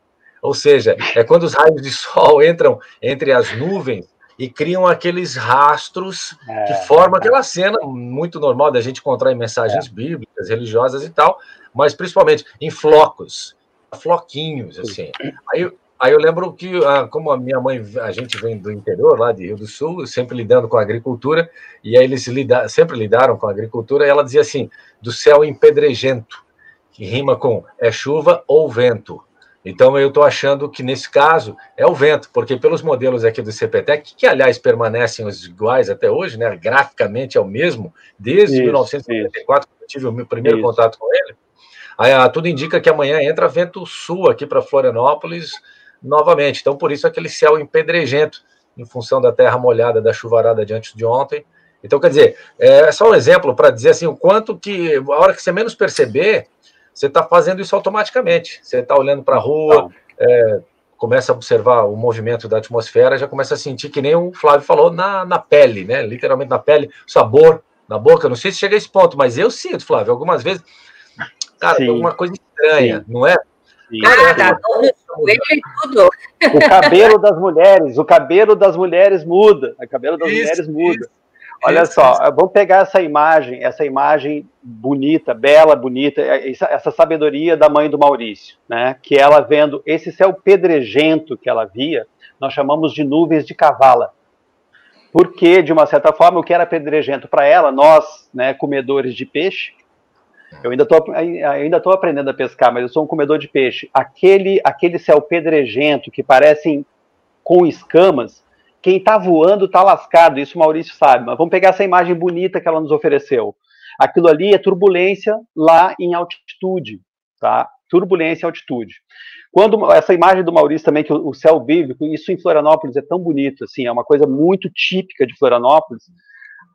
Ou seja, é quando os raios de sol entram entre as nuvens e criam aqueles rastros é, que formam aquela cena muito normal da gente encontrar em mensagens é. bíblicas, religiosas e tal, mas principalmente em flocos, floquinhos, assim. Aí, aí eu lembro que, ah, como a minha mãe, a gente vem do interior, lá de Rio do Sul, sempre lidando com a agricultura, e aí eles lida, sempre lidaram com a agricultura, e ela dizia assim, do céu empedregento, que rima com é chuva ou vento. Então, eu estou achando que, nesse caso, é o vento, porque pelos modelos aqui do CPTEC, que, aliás, permanecem os iguais até hoje, né, graficamente é o mesmo, desde isso, 1994, que eu tive o meu primeiro isso. contato com ele, aí, ah, tudo indica que amanhã entra vento sul aqui para Florianópolis novamente. Então, por isso, aquele céu empedregento, em função da terra molhada da chuvarada de antes de ontem. Então, quer dizer, é só um exemplo para dizer assim, o quanto que, a hora que você menos perceber, você está fazendo isso automaticamente. Você está olhando para a rua, é, começa a observar o movimento da atmosfera, já começa a sentir que nem o Flávio falou na, na pele, né? Literalmente na pele, sabor na boca. Não sei se chega a esse ponto, mas eu sinto, Flávio, algumas vezes, cara, Sim. alguma coisa estranha, Sim. não é? Cara, ah, tá tudo. O cabelo das mulheres, o cabelo das mulheres muda, o cabelo das isso, mulheres muda. Isso. Olha só, vamos pegar essa imagem, essa imagem bonita, bela, bonita, é, essa sabedoria da mãe do Maurício, né? Que ela vendo esse céu pedregento que ela via, nós chamamos de nuvens de cavala. Porque, de uma certa forma, o que era pedregento para ela, nós, né, comedores de peixe, eu ainda estou ainda tô aprendendo a pescar, mas eu sou um comedor de peixe. Aquele, aquele céu pedregento que parecem com escamas, quem está voando está lascado, isso o Maurício sabe. Mas vamos pegar essa imagem bonita que ela nos ofereceu. Aquilo ali é turbulência lá em altitude, tá? Turbulência em altitude. Quando essa imagem do Maurício também, que o céu bíblico, isso em Florianópolis é tão bonito, assim, é uma coisa muito típica de Florianópolis.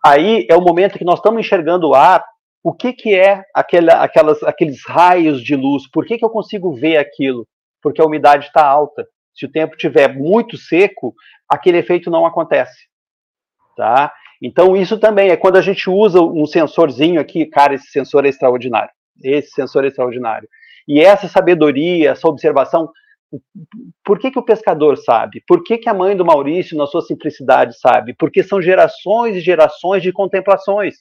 Aí é o momento que nós estamos enxergando o ar. O que, que é aquela, aquelas, aqueles raios de luz? Por que, que eu consigo ver aquilo? Porque a umidade está alta. Se o tempo estiver muito seco, aquele efeito não acontece. Tá? Então, isso também é quando a gente usa um sensorzinho aqui, cara, esse sensor é extraordinário. Esse sensor é extraordinário. E essa sabedoria, essa observação, por que, que o pescador sabe? Por que, que a mãe do Maurício, na sua simplicidade, sabe? Porque são gerações e gerações de contemplações,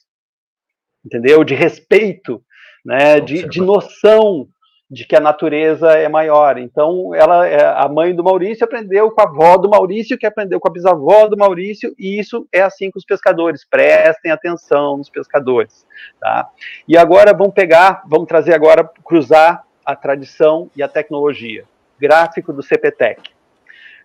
entendeu? De respeito, né? de, de noção de que a natureza é maior. Então, ela, é, a mãe do Maurício aprendeu com a avó do Maurício, que aprendeu com a bisavó do Maurício, e isso é assim com os pescadores. Prestem atenção nos pescadores, tá? E agora vamos pegar, vamos trazer agora cruzar a tradição e a tecnologia. Gráfico do CPTEC.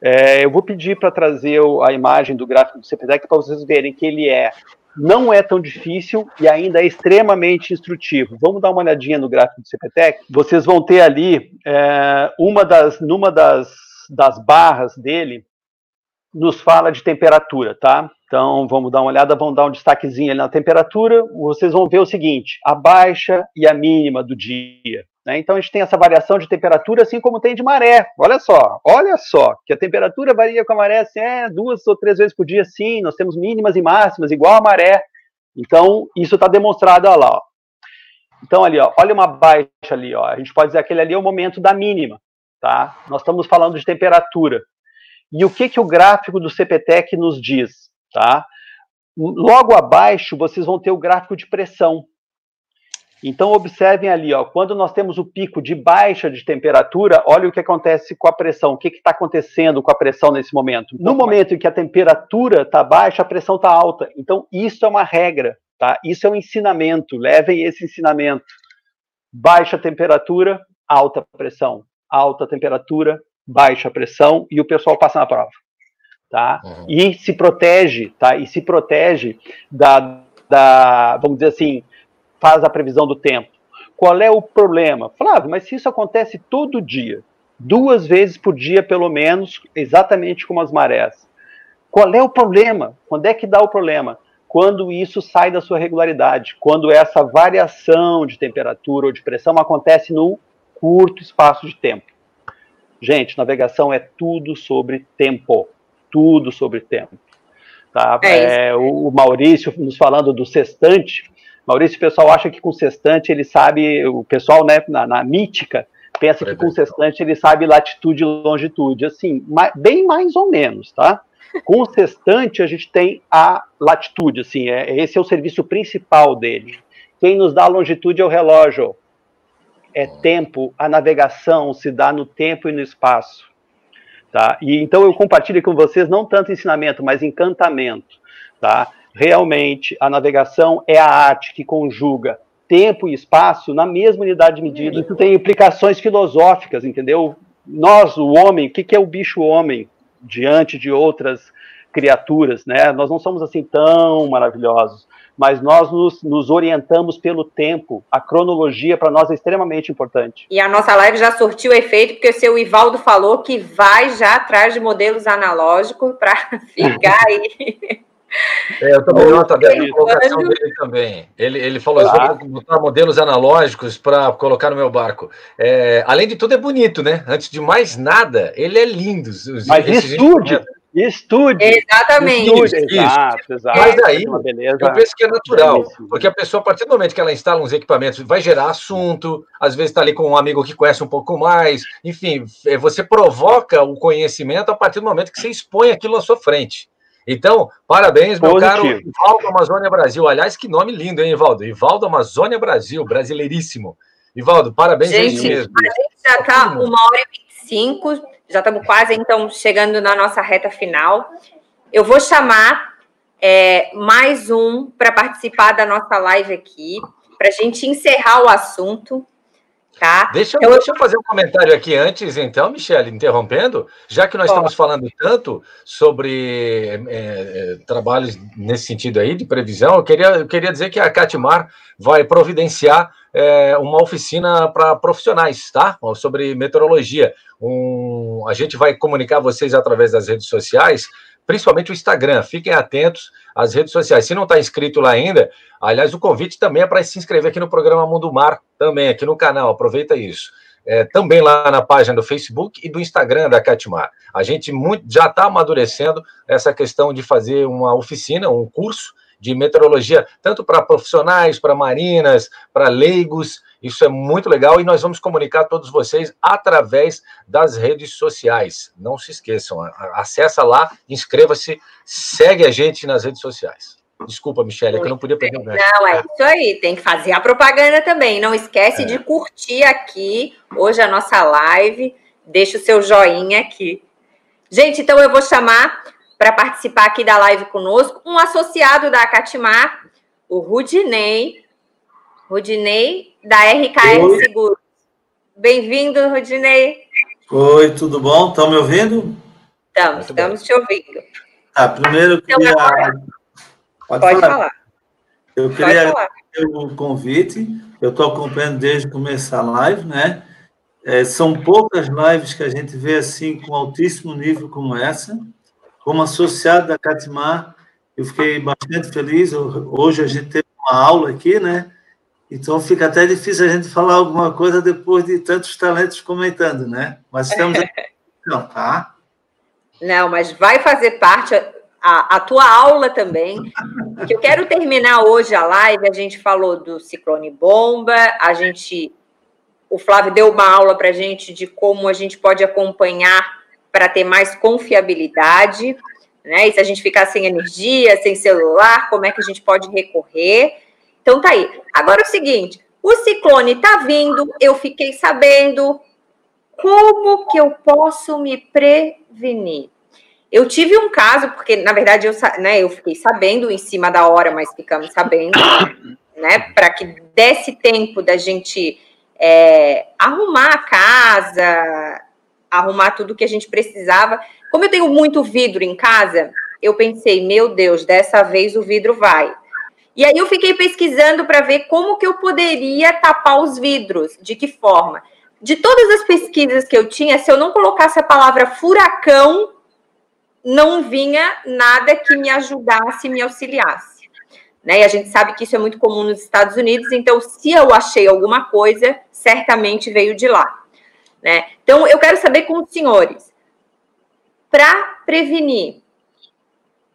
É, eu vou pedir para trazer a imagem do gráfico do CPTEC para vocês verem que ele é não é tão difícil e ainda é extremamente instrutivo. Vamos dar uma olhadinha no gráfico do CPTEC. Vocês vão ter ali é, uma das, numa das, das barras dele nos fala de temperatura, tá? Então vamos dar uma olhada, vamos dar um destaquezinho ali na temperatura. Vocês vão ver o seguinte: a baixa e a mínima do dia. Né? Então a gente tem essa variação de temperatura, assim como tem de maré. Olha só, olha só, que a temperatura varia com a maré assim, é, duas ou três vezes por dia, sim. Nós temos mínimas e máximas, igual a maré. Então, isso está demonstrado ó, lá. Ó. Então, ali, ó, olha uma baixa ali. Ó. A gente pode dizer que aquele ali é o momento da mínima. Tá? Nós estamos falando de temperatura. E o que, que o gráfico do CPTEC nos diz? Tá? Logo abaixo, vocês vão ter o gráfico de pressão. Então, observem ali, ó, quando nós temos o pico de baixa de temperatura, olha o que acontece com a pressão. O que está acontecendo com a pressão nesse momento? No momento em que a temperatura está baixa, a pressão está alta. Então, isso é uma regra, tá? Isso é um ensinamento. Levem esse ensinamento. Baixa temperatura, alta pressão. Alta temperatura, baixa pressão, e o pessoal passa na prova. Tá? Uhum. E se protege, tá? E se protege da, da, vamos dizer assim, faz a previsão do tempo. Qual é o problema? Flávio, mas se isso acontece todo dia, duas vezes por dia pelo menos, exatamente como as marés, qual é o problema? Quando é que dá o problema? Quando isso sai da sua regularidade, quando essa variação de temperatura ou de pressão acontece num curto espaço de tempo. Gente, navegação é tudo sobre tempo, tudo sobre tempo. Tá? É é, o Maurício nos falando do sextante, Maurício, o pessoal acha que com sextante ele sabe, o pessoal, né, na, na mítica, pensa que com sextante ele sabe latitude e longitude. Assim, bem mais ou menos, tá? Com o sextante a gente tem a latitude, assim, é, esse é o serviço principal dele. Quem nos dá a longitude é o relógio. É tempo, a navegação se dá no tempo e no espaço. Tá? E então eu compartilho com vocês não tanto ensinamento, mas encantamento, tá? Realmente a navegação é a arte que conjuga tempo e espaço na mesma unidade de medida. Isso tem implicações filosóficas, entendeu? Nós, o homem, o que, é o bicho homem diante de outras criaturas, né? Nós não somos assim tão maravilhosos, mas nós nos, nos orientamos pelo tempo. A cronologia para nós é extremamente importante. E a nossa live já surtiu efeito, porque o seu Ivaldo falou que vai já atrás de modelos analógicos para ficar aí. É, eu também noto a colocação dele também. Ele, ele falou: ah. vou botar modelos analógicos para colocar no meu barco. É, além de tudo, é bonito, né? Antes de mais nada, ele é lindo. Mas estude, estude. Exatamente. Estude. Exato, exato. Mas aí, eu penso que é natural, porque a pessoa, a partir do momento que ela instala uns equipamentos, vai gerar assunto, às vezes está ali com um amigo que conhece um pouco mais, enfim, é, você provoca o conhecimento a partir do momento que você expõe aquilo à sua frente. Então, parabéns, meu Positivo. caro Ivaldo Amazônia Brasil. Aliás, que nome lindo, hein, Ivaldo? Ivaldo Amazônia Brasil, brasileiríssimo. Ivaldo, parabéns gente, mesmo. A gente já está uma hora e vinte e cinco, já estamos quase, então, chegando na nossa reta final. Eu vou chamar é, mais um para participar da nossa live aqui, para a gente encerrar o assunto. Tá? Deixa, então, deixa eu fazer um comentário aqui antes, então, Michele, interrompendo, já que nós estamos falando tanto sobre é, é, trabalhos nesse sentido aí, de previsão, eu queria, eu queria dizer que a Catimar vai providenciar é, uma oficina para profissionais, tá? Sobre meteorologia. Um, a gente vai comunicar vocês através das redes sociais, principalmente o Instagram. Fiquem atentos às redes sociais. Se não está inscrito lá ainda, aliás, o convite também é para se inscrever aqui no programa Mundo Mar, também aqui no canal. Aproveita isso. É, também lá na página do Facebook e do Instagram da Catmar. A gente muito, já está amadurecendo essa questão de fazer uma oficina, um curso de meteorologia, tanto para profissionais, para marinas, para leigos. Isso é muito legal e nós vamos comunicar a todos vocês através das redes sociais. Não se esqueçam, acessa lá, inscreva-se, segue a gente nas redes sociais. Desculpa, Michelle, é que eu não podia perder o gancho. Não, é isso aí, tem que fazer a propaganda também. Não esquece é. de curtir aqui hoje a nossa live. Deixa o seu joinha aqui. Gente, então eu vou chamar para participar aqui da live conosco um associado da Catimar, o Rudinei. Rudinei, da RKR Oi. Seguros. Bem-vindo, Rudinei. Oi, tudo bom? Estão me ouvindo? Estamos, estamos te ouvindo. Tá, primeiro eu então, queria... Então, agora... Pode, Pode falar. falar. Eu queria agradecer o convite. Eu estou acompanhando desde começar a live, né? É, são poucas lives que a gente vê assim com altíssimo nível como essa. Como associado da Catimar, eu fiquei bastante feliz. Hoje a gente teve uma aula aqui, né? Então fica até difícil a gente falar alguma coisa depois de tantos talentos comentando, né? Mas estamos aqui, não, tá? Não, mas vai fazer parte a, a tua aula também. Que eu quero terminar hoje a live. A gente falou do ciclone bomba, a gente, o Flávio deu uma aula para a gente de como a gente pode acompanhar para ter mais confiabilidade. Né? E se a gente ficar sem energia, sem celular, como é que a gente pode recorrer? Então tá aí. Agora é o seguinte: o ciclone tá vindo, eu fiquei sabendo. Como que eu posso me prevenir? Eu tive um caso, porque, na verdade, eu, né, eu fiquei sabendo em cima da hora, mas ficamos sabendo, né, para que desse tempo da gente é, arrumar a casa, arrumar tudo que a gente precisava. Como eu tenho muito vidro em casa, eu pensei, meu Deus, dessa vez o vidro vai. E aí eu fiquei pesquisando para ver como que eu poderia tapar os vidros, de que forma. De todas as pesquisas que eu tinha, se eu não colocasse a palavra furacão, não vinha nada que me ajudasse, me auxiliasse. Né? E a gente sabe que isso é muito comum nos Estados Unidos, então, se eu achei alguma coisa, certamente veio de lá. Né? Então, eu quero saber com os senhores, para prevenir,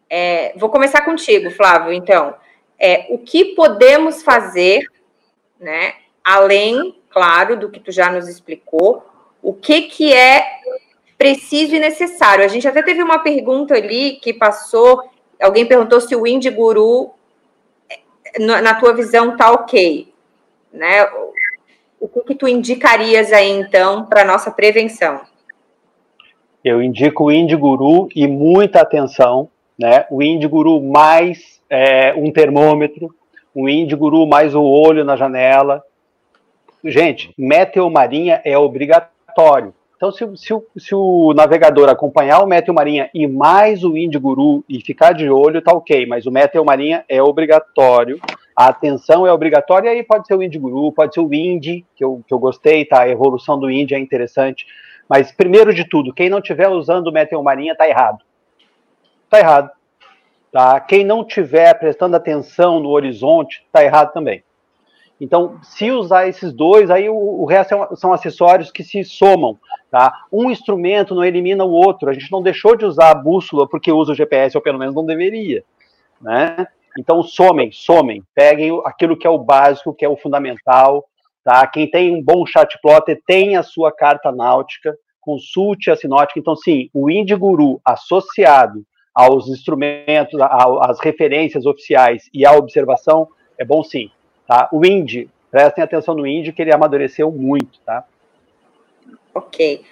é, vou começar contigo, Flávio, então, é, o que podemos fazer, né, além claro do que tu já nos explicou. O que, que é preciso e necessário? A gente até teve uma pergunta ali que passou. Alguém perguntou se o Indie Guru, na tua visão, tá ok. Né? O que, que tu indicarias aí, então, para nossa prevenção? Eu indico o Indie Guru e muita atenção, né? O Indie Guru mais é, um termômetro, o Indie Guru mais o olho na janela, gente, meteomarinha é obrigatório. Então, se, se, se, o, navegador acompanhar o Meteomarinha e mais o Indiguru e ficar de olho, tá ok, mas o Meteomarinha é obrigatório, a atenção é obrigatória, e aí pode ser o Indiguru, pode ser o Indy, que eu, que eu gostei, tá? A evolução do Indy é interessante. Mas, primeiro de tudo, quem não estiver usando o Meteomarinha tá errado. Tá errado. Tá? Quem não estiver prestando atenção no horizonte, tá errado também. Então, se usar esses dois, aí o, o resto é são acessórios que se somam. Tá? Um instrumento não elimina o outro. A gente não deixou de usar a bússola porque usa o GPS, ou pelo menos não deveria. Né? Então, somem, somem. Peguem aquilo que é o básico, que é o fundamental. Tá? Quem tem um bom chat plotter tem a sua carta náutica, consulte a sinótica. Então, sim, o Indiguru associado aos instrumentos, às referências oficiais e à observação é bom sim. Tá? O Indy, prestem atenção no Indy, que ele amadureceu muito, tá? Ok.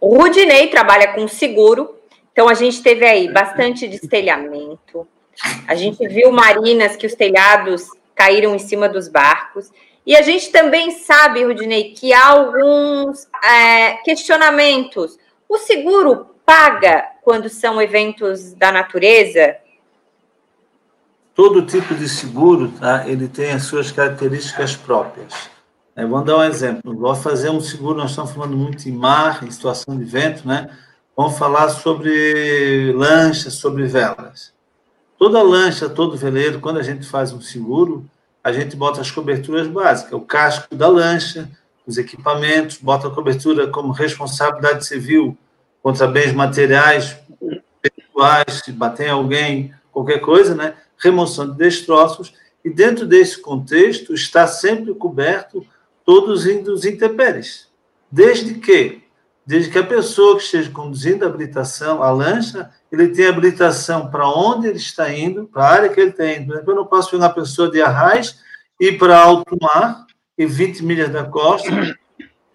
O Rudinei trabalha com seguro, então a gente teve aí bastante destelhamento. A gente viu marinas que os telhados caíram em cima dos barcos. E a gente também sabe, Rudinei, que há alguns é, questionamentos. O seguro paga quando são eventos da natureza? todo tipo de seguro, tá, ele tem as suas características próprias. É, vamos dar um exemplo. Vou fazer um seguro, nós estamos falando muito em mar, em situação de vento, né? Vamos falar sobre lanchas, sobre velas. Toda lancha, todo veleiro, quando a gente faz um seguro, a gente bota as coberturas básicas, o casco da lancha, os equipamentos, bota a cobertura como responsabilidade civil contra bens materiais, pessoais, se bater alguém, qualquer coisa, né? remoção de destroços, e dentro desse contexto está sempre coberto todos os intempéries. Desde que? Desde que a pessoa que esteja conduzindo a habilitação, a lancha, ele tenha habilitação para onde ele está indo, para a área que ele está indo. Eu não posso pegar uma pessoa de Arraiz e ir para alto mar, e 20 milhas da costa,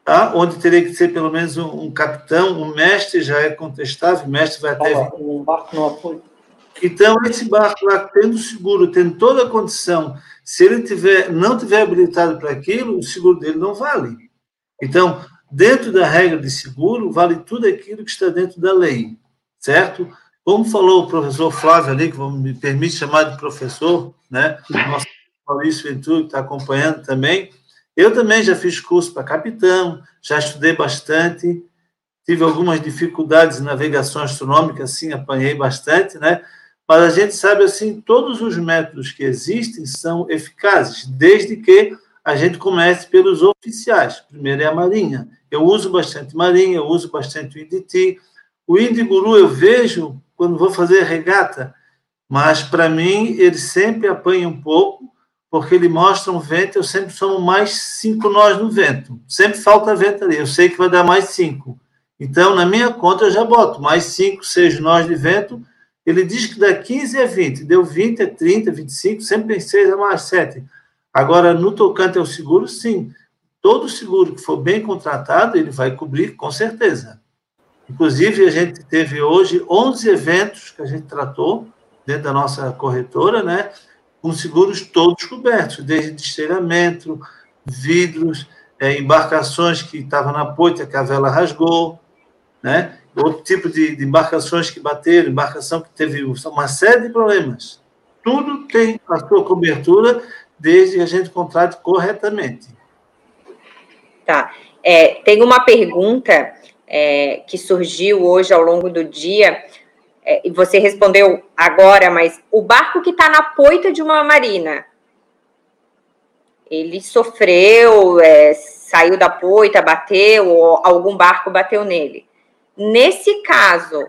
tá? onde teria que ser pelo menos um, um capitão, um mestre já é contestável, o mestre vai até... Um barco apoio. Então, esse barco lá, tendo seguro, tendo toda a condição, se ele tiver, não tiver habilitado para aquilo, o seguro dele não vale. Então, dentro da regra de seguro, vale tudo aquilo que está dentro da lei, certo? Como falou o professor Flávio ali, que me permite chamar de professor, né? Nosso Maurício Ventura, que está acompanhando também. Eu também já fiz curso para capitão, já estudei bastante, tive algumas dificuldades em navegação astronômica, sim, apanhei bastante, né? Mas a gente sabe assim, todos os métodos que existem são eficazes, desde que a gente comece pelos oficiais. Primeiro é a Marinha. Eu uso bastante Marinha, eu uso bastante o IDT. O Indiguru eu vejo quando vou fazer regata, mas para mim ele sempre apanha um pouco, porque ele mostra um vento, eu sempre somo mais cinco nós no vento. Sempre falta vento ali, eu sei que vai dar mais cinco. Então, na minha conta, eu já boto mais cinco, seis nós de vento, ele diz que dá 15 a 20, deu 20 a 30, 25, sempre tem 6 a mais 7. Agora, no tocante ao seguro, sim. Todo seguro que for bem contratado, ele vai cobrir com certeza. Inclusive, a gente teve hoje 11 eventos que a gente tratou dentro da nossa corretora, né? Com seguros todos cobertos, desde destelhamento, vidros, é, embarcações que estavam na poita, que a vela rasgou, né? outro tipo de, de, embarcações que bateram, embarcação que teve uma série de problemas. Tudo tem a sua cobertura desde que a gente contrate corretamente. Tá. É, tem uma pergunta é, que surgiu hoje ao longo do dia, é, e você respondeu agora, mas o barco que está na poita de uma marina, ele sofreu, é, saiu da poita, bateu, ou algum barco bateu nele. Nesse caso,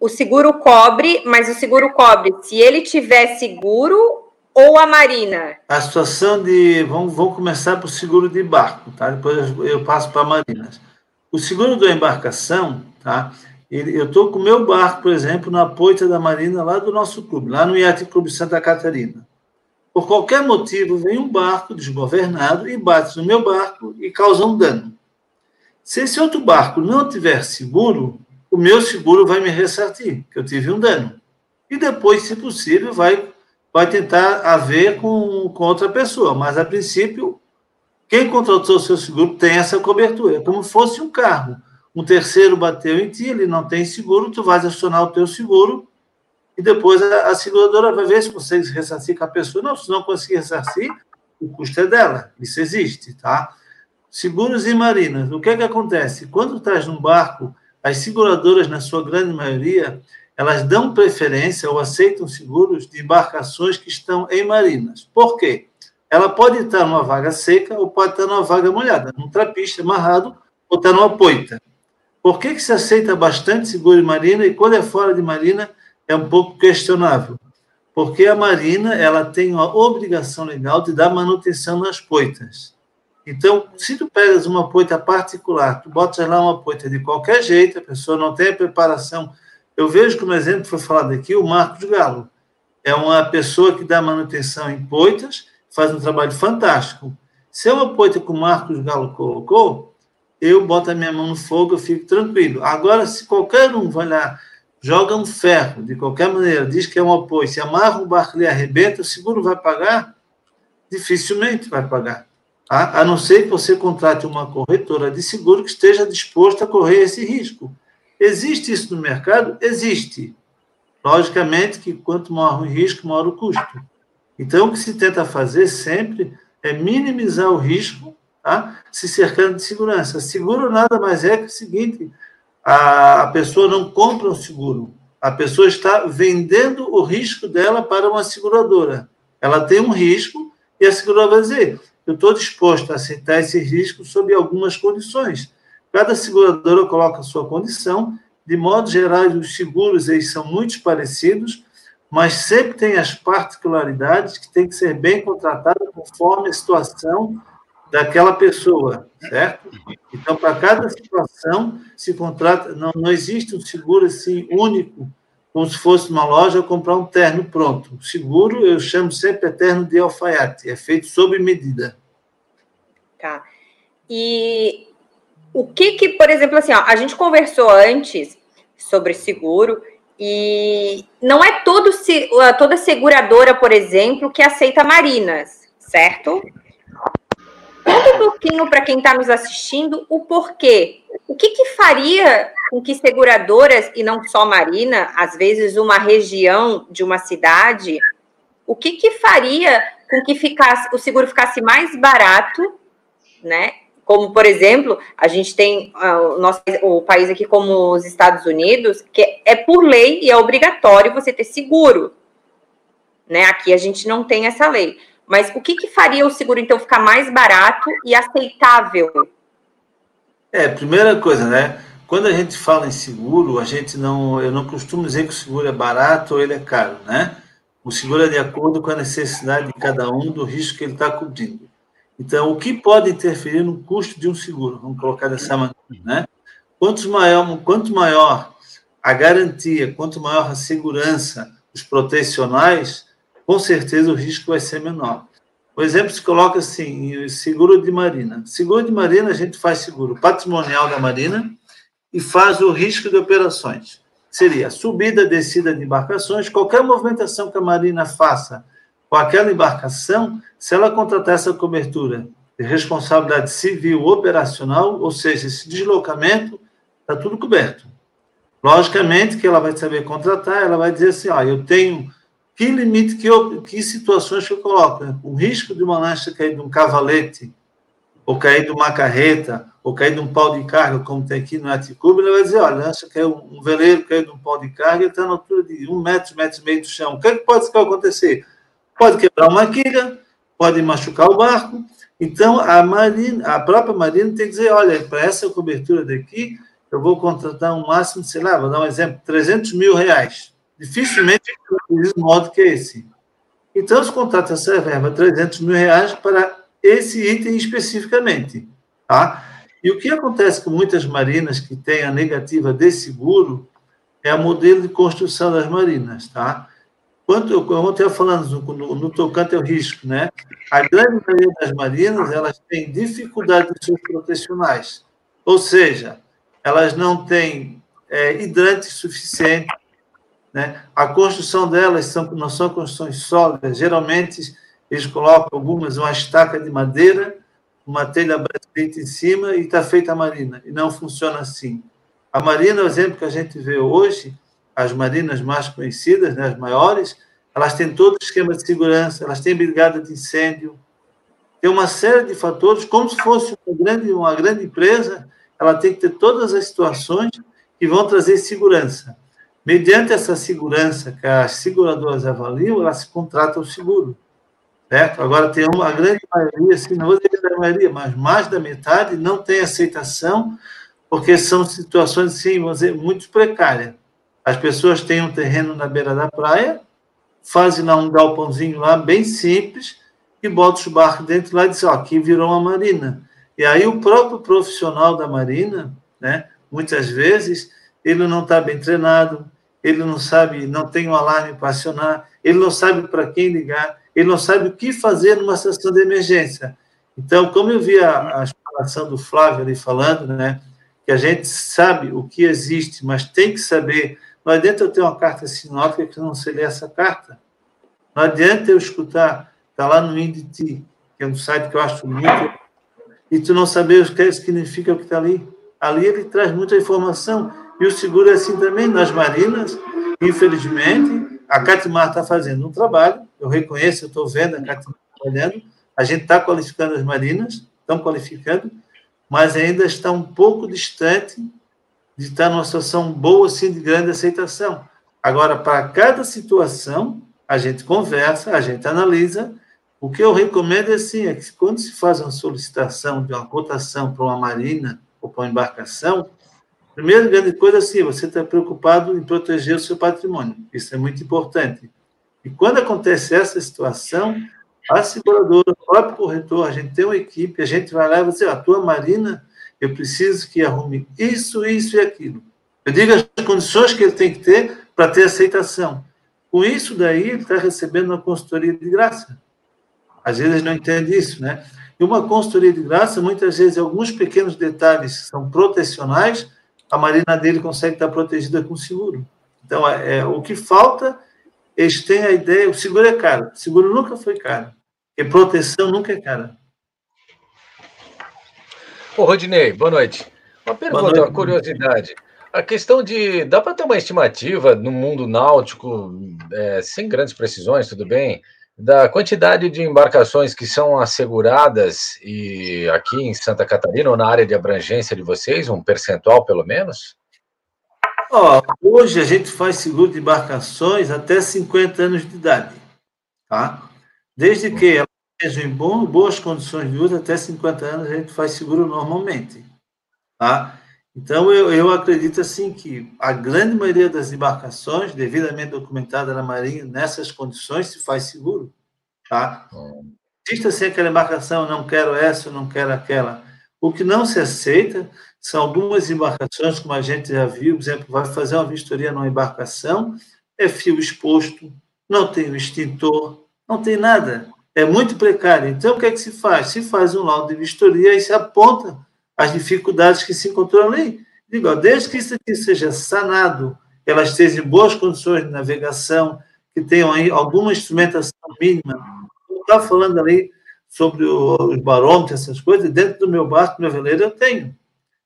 o seguro cobre, mas o seguro cobre se ele tiver seguro ou a marina? A situação de. Vamos, vamos começar por seguro de barco, tá? Depois eu passo para a marina. O seguro da embarcação, tá? Eu estou com o meu barco, por exemplo, na poita da Marina, lá do nosso clube, lá no Iate Clube Santa Catarina. Por qualquer motivo, vem um barco desgovernado e bate no meu barco e causa um dano. Se esse outro barco não tiver seguro, o meu seguro vai me ressartir, que eu tive um dano. E depois, se possível, vai, vai tentar haver com, com outra pessoa. Mas, a princípio, quem contratou o seu seguro tem essa cobertura. É como fosse um carro um terceiro bateu em ti, ele não tem seguro, tu vais acionar o teu seguro e depois a, a seguradora vai ver se consegue ressarcir com a pessoa. Não, se não conseguir ressarcir, o custo é dela. Isso existe, tá? Seguros e marinas. O que é que acontece? Quando estás num barco, as seguradoras, na sua grande maioria, elas dão preferência ou aceitam seguros de embarcações que estão em marinas. Por quê? Ela pode estar numa vaga seca ou pode estar numa vaga molhada, num trapista amarrado ou estar numa poita. Por que, que se aceita bastante seguro de marina e quando é fora de marina é um pouco questionável? Porque a marina ela tem uma obrigação legal de dar manutenção nas poitas. Então, se tu pegas uma poita particular, tu botas lá uma poita de qualquer jeito, a pessoa não tem a preparação. Eu vejo como exemplo foi falado aqui o Marcos Galo. É uma pessoa que dá manutenção em poitas, faz um trabalho fantástico. Se é uma poita que o Marcos Galo colocou, eu boto a minha mão no fogo, eu fico tranquilo. Agora, se qualquer um vai lá, joga um ferro, de qualquer maneira, diz que é um apoio, se amarra um barco e arrebenta, o seguro vai pagar? Dificilmente vai pagar. Tá? A não ser que você contrate uma corretora de seguro que esteja disposta a correr esse risco. Existe isso no mercado? Existe. Logicamente que quanto maior o risco, maior o custo. Então, o que se tenta fazer sempre é minimizar o risco tá? se cercando de segurança. Seguro nada mais é que o seguinte: a pessoa não compra um seguro, a pessoa está vendendo o risco dela para uma seguradora. Ela tem um risco e a seguradora vai dizer: eu estou disposto a aceitar esse risco sob algumas condições. Cada seguradora coloca a sua condição. De modo geral, os seguros eles são muito parecidos, mas sempre tem as particularidades que tem que ser bem contratadas conforme a situação daquela pessoa, certo? Então, para cada situação, se contrata, não, não existe um seguro assim único, como se fosse uma loja comprar um terno pronto. O seguro, eu chamo sempre eterno de alfaiate, é feito sob medida. Tá. E o que que, por exemplo, assim, ó, a gente conversou antes sobre seguro e não é todo, toda seguradora, por exemplo, que aceita marinas, certo? Conta um pouquinho para quem está nos assistindo o porquê. O que, que faria com que seguradoras, e não só Marina, às vezes uma região de uma cidade, o que, que faria com que ficasse, o seguro ficasse mais barato, né? Como, por exemplo, a gente tem uh, o, nosso, o país aqui como os Estados Unidos, que é por lei e é obrigatório você ter seguro. Né? Aqui a gente não tem essa lei. Mas o que, que faria o seguro, então, ficar mais barato e aceitável? É, primeira coisa, né? Quando a gente fala em seguro, a gente não, eu não costumo dizer que o seguro é barato ou ele é caro, né? O seguro é de acordo com a necessidade de cada um do risco que ele está cobrindo. Então, o que pode interferir no custo de um seguro? Vamos colocar dessa maneira, né? Quanto maior, quanto maior a garantia, quanto maior a segurança, os protecionais, com certeza o risco vai ser menor. O exemplo se coloca assim, seguro de marina. Seguro de marina, a gente faz seguro patrimonial da marina e faz o risco de operações. Seria subida, descida de embarcações, qualquer movimentação que a marina faça com aquela embarcação, se ela contratar essa cobertura de responsabilidade civil operacional, ou seja, esse deslocamento, está tudo coberto. Logicamente que ela vai saber contratar, ela vai dizer assim, ó, eu tenho que limite, que, eu, que situações que eu coloco? Né? O risco de uma lancha cair de um cavalete, ou cair de uma carreta, ou cair de um pau de carga, como tem aqui no Aticuba, ele vai dizer, olha, lancha caiu, um veleiro caiu de um pau de carga, está na altura de um metro, metro e meio do chão. O que, é que pode acontecer? Pode quebrar uma quilha, pode machucar o barco. Então, a, marina, a própria marina tem que dizer, olha, para essa cobertura daqui, eu vou contratar um máximo, sei lá, vou dar um exemplo, 300 mil reais. Dificilmente um modo que esse. Então, se contrata essa verba, 300 mil reais, para esse item especificamente. Tá? E o que acontece com muitas marinas que têm a negativa de seguro é o modelo de construção das marinas. Tá? Quanto eu, estava falando, no, no, tocante ao risco, né? a grande maioria das marinas elas têm dificuldade nos seus protecionais. Ou seja, elas não têm é, suficiente, né? A construção delas são, não são construções sólidas. Geralmente, eles colocam algumas uma estaca de madeira, uma telha brasileira em cima e está feita a marina. E não funciona assim. A marina, o exemplo que a gente vê hoje, as marinas mais conhecidas, né, as maiores, elas têm todo o esquema de segurança, elas têm brigada de incêndio, tem uma série de fatores, como se fosse uma grande, uma grande empresa, ela tem que ter todas as situações que vão trazer segurança. Mediante essa segurança que as seguradoras avaliam, elas contratam o seguro. Certo? Agora, tem uma grande maioria, assim, não vou dizer a maioria, mas mais da metade não tem aceitação, porque são situações, sim, vamos dizer, muito precárias. As pessoas têm um terreno na beira da praia, fazem lá um galpãozinho lá, bem simples, e botam os barcos dentro lá e dizem, ó, aqui virou uma marina. E aí o próprio profissional da marina, né, muitas vezes, ele não está bem treinado, ele não sabe, não tem um alarme para acionar, ele não sabe para quem ligar, ele não sabe o que fazer numa situação de emergência. Então, como eu vi a, a explanação do Flávio ali falando, né, que a gente sabe o que existe, mas tem que saber. Não adianta eu ter uma carta sinótica que não sei ler essa carta. Não adianta eu escutar, está lá no INDT, que é um site que eu acho muito. E tu não saber o que significa o que está ali. Ali ele traz muita informação. E o seguro é assim também nas marinas. Infelizmente, a Catimar está fazendo um trabalho, eu reconheço, eu estou vendo a Catimar trabalhando, a gente está qualificando as marinas, estão qualificando, mas ainda está um pouco distante de estar numa situação boa, assim, de grande aceitação. Agora, para cada situação, a gente conversa, a gente analisa. O que eu recomendo é assim, é que quando se faz uma solicitação de uma cotação para uma marina ou para uma embarcação, Primeira grande coisa assim, você está preocupado em proteger o seu patrimônio. Isso é muito importante. E quando acontece essa situação, a seguradora, o próprio corretor, a gente tem uma equipe, a gente vai lá e vai dizer, a tua marina, eu preciso que arrume isso, isso e aquilo. Eu digo as condições que ele tem que ter para ter aceitação. Com isso daí, ele está recebendo uma consultoria de graça. Às vezes não entende isso, né? E uma consultoria de graça, muitas vezes, alguns pequenos detalhes são protecionais, a marina dele consegue estar protegida com seguro. Então, é, é, o que falta, eles têm a ideia, o seguro é caro, o seguro nunca foi caro, porque proteção nunca é cara. Ô, Rodinei, boa noite. Uma pergunta, noite. uma curiosidade. A questão de. Dá para ter uma estimativa no mundo náutico, é, sem grandes precisões, tudo bem? da quantidade de embarcações que são asseguradas e aqui em Santa Catarina ou na área de abrangência de vocês, um percentual pelo menos? Oh, hoje a gente faz seguro de embarcações até 50 anos de idade, tá? Desde que elas estejam em bom, boas condições de uso, até 50 anos a gente faz seguro normalmente, tá? Então, eu, eu acredito assim que a grande maioria das embarcações, devidamente documentada na Marinha, nessas condições, se faz seguro. Tá? Existe assim aquela embarcação, não quero essa, não quero aquela. O que não se aceita são algumas embarcações, como a gente já viu, por exemplo, vai fazer uma vistoria numa embarcação, é fio exposto, não tem o extintor, não tem nada. É muito precário. Então, o que é que se faz? Se faz um laudo de vistoria e se aponta as dificuldades que se encontrou ali. Digo, desde que isso aqui seja sanado, elas estejam em boas condições de navegação, que tenham aí alguma instrumentação mínima. Não está falando ali sobre os barômetros, essas coisas, dentro do meu barco, do meu veleiro, eu tenho.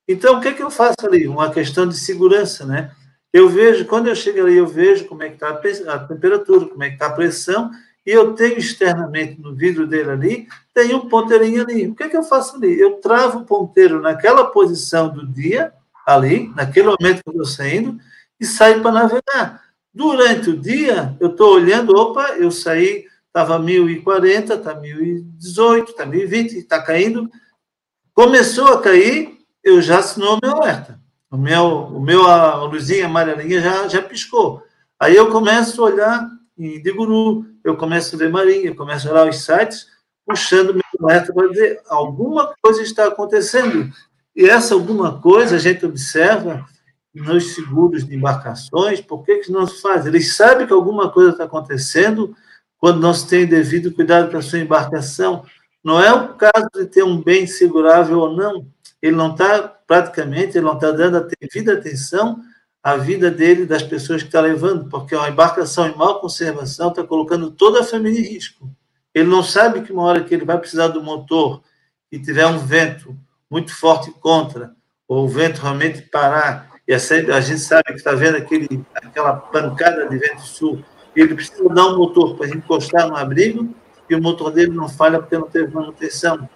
Então, o que, é que eu faço ali? Uma questão de segurança, né? Eu vejo, quando eu chego ali, eu vejo como é que está a temperatura, como é que está a pressão, e eu tenho externamente no vidro dele ali, tem um ponteirinho ali. O que, é que eu faço ali? Eu travo o ponteiro naquela posição do dia, ali, naquele momento que eu estou saindo, e saio para navegar. Durante o dia, eu estou olhando, opa, eu saí, estava 1040, está 1018, está 1020, está caindo. Começou a cair, eu já assinou o meu alerta. O meu, o meu a luzinha amarelinha já, já piscou. Aí eu começo a olhar em Diguru, eu começo a ver Marinha, eu começo a olhar os sites, puxando meu alerta para dizer alguma coisa está acontecendo. E essa alguma coisa a gente observa nos seguros de embarcações, por que, que não se faz? Eles sabem que alguma coisa está acontecendo quando não se tem devido cuidado com a sua embarcação. Não é o caso de ter um bem segurável ou não. Ele não está, praticamente, ele não está dando a devida atenção à vida dele, das pessoas que está levando, porque uma embarcação em mal conservação está colocando toda a família em risco. Ele não sabe que uma hora que ele vai precisar do motor e tiver um vento muito forte contra, ou o vento realmente parar, e a gente sabe que está vendo aquele, aquela pancada de vento sul, ele precisa dar um motor para encostar no abrigo, e o motor dele não falha porque não teve manutenção.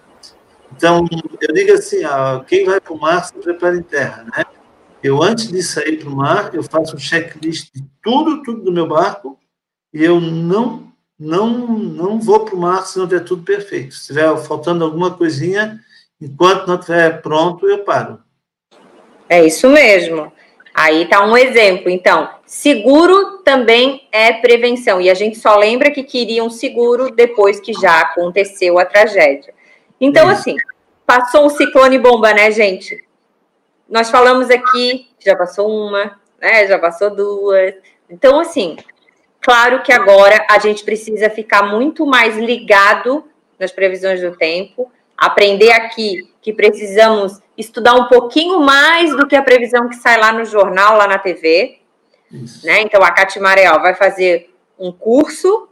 Então, eu digo assim, quem vai para o mar se prepara em terra, né? Eu, antes de sair para o mar, eu faço um checklist de tudo, tudo do meu barco, e eu não não não vou para o mar se não tiver tudo perfeito. Se estiver faltando alguma coisinha, enquanto não estiver pronto, eu paro. É isso mesmo. Aí tá um exemplo. Então, seguro também é prevenção. E a gente só lembra que queria um seguro depois que já aconteceu a tragédia. Então, assim, passou o ciclone bomba, né, gente? Nós falamos aqui, já passou uma, né? Já passou duas. Então, assim, claro que agora a gente precisa ficar muito mais ligado nas previsões do tempo, aprender aqui que precisamos estudar um pouquinho mais do que a previsão que sai lá no jornal, lá na TV. Né? Então, a Catimaré vai fazer um curso,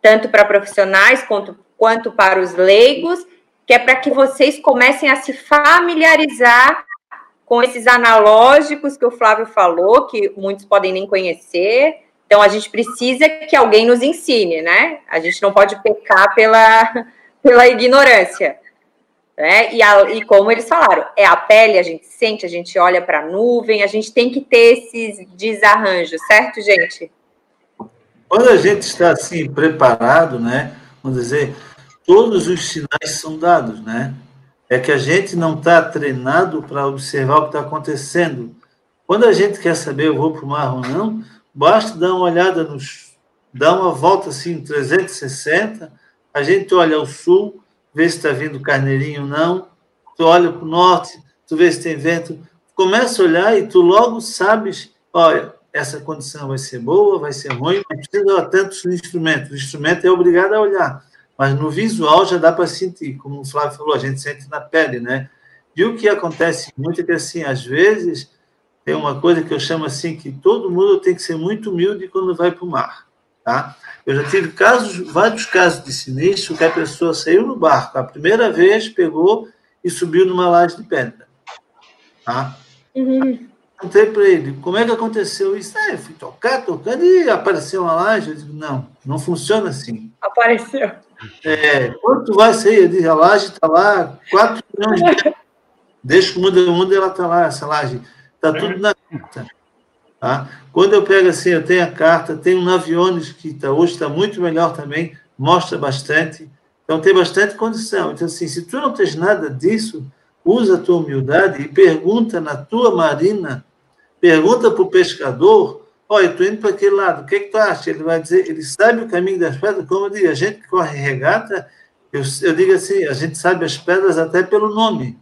tanto para profissionais quanto, quanto para os leigos, que é para que vocês comecem a se familiarizar com esses analógicos que o Flávio falou, que muitos podem nem conhecer. Então, a gente precisa que alguém nos ensine, né? A gente não pode pecar pela, pela ignorância. Né? E, a, e como eles falaram, é a pele, a gente sente, a gente olha para a nuvem, a gente tem que ter esses desarranjos, certo, gente? Quando a gente está assim preparado, né? Vamos dizer, todos os sinais são dados, né? É que a gente não está treinado para observar o que está acontecendo. Quando a gente quer saber eu vou para o mar ou não, basta dar uma olhada nos, dar uma volta assim 360, a gente olha ao sul, vê se está vindo carneirinho ou não, tu olha para o norte, tu vê se tem vento, começa a olhar e tu logo sabes, olha, essa condição vai ser boa, vai ser ruim, não precisa olhar tantos instrumentos, o instrumento é obrigado a olhar, mas no visual já dá para sentir, como o Flávio falou, a gente sente na pele, né? E o que acontece muito é que, assim, às vezes, tem uma coisa que eu chamo assim, que todo mundo tem que ser muito humilde quando vai para o mar, tá? Eu já tive casos, vários casos de sinistro que a pessoa saiu no barco, a primeira vez pegou e subiu numa laje de pedra. Tá? Uhum. Perguntei para ele, como é que aconteceu isso? Ah, eu fui tocar, tocando e apareceu uma laje. Eu digo, não, não funciona assim. Apareceu. É, quando tu vai eu digo, a laje está lá, 4 milhões de... Desde que o mundo é mundo, ela está lá, essa laje. Está tudo na conta. Tá? Quando eu pego assim, eu tenho a carta, tem um Naviones que tá, hoje está muito melhor também, mostra bastante, então tem bastante condição. Então, assim, se tu não tens nada disso, usa a tua humildade e pergunta na tua marina, pergunta para o pescador, olha, estou indo para aquele lado, o que, é que tu acha? Ele vai dizer, ele sabe o caminho das pedras, como eu digo, a gente que corre regata, eu, eu digo assim, a gente sabe as pedras até pelo nome,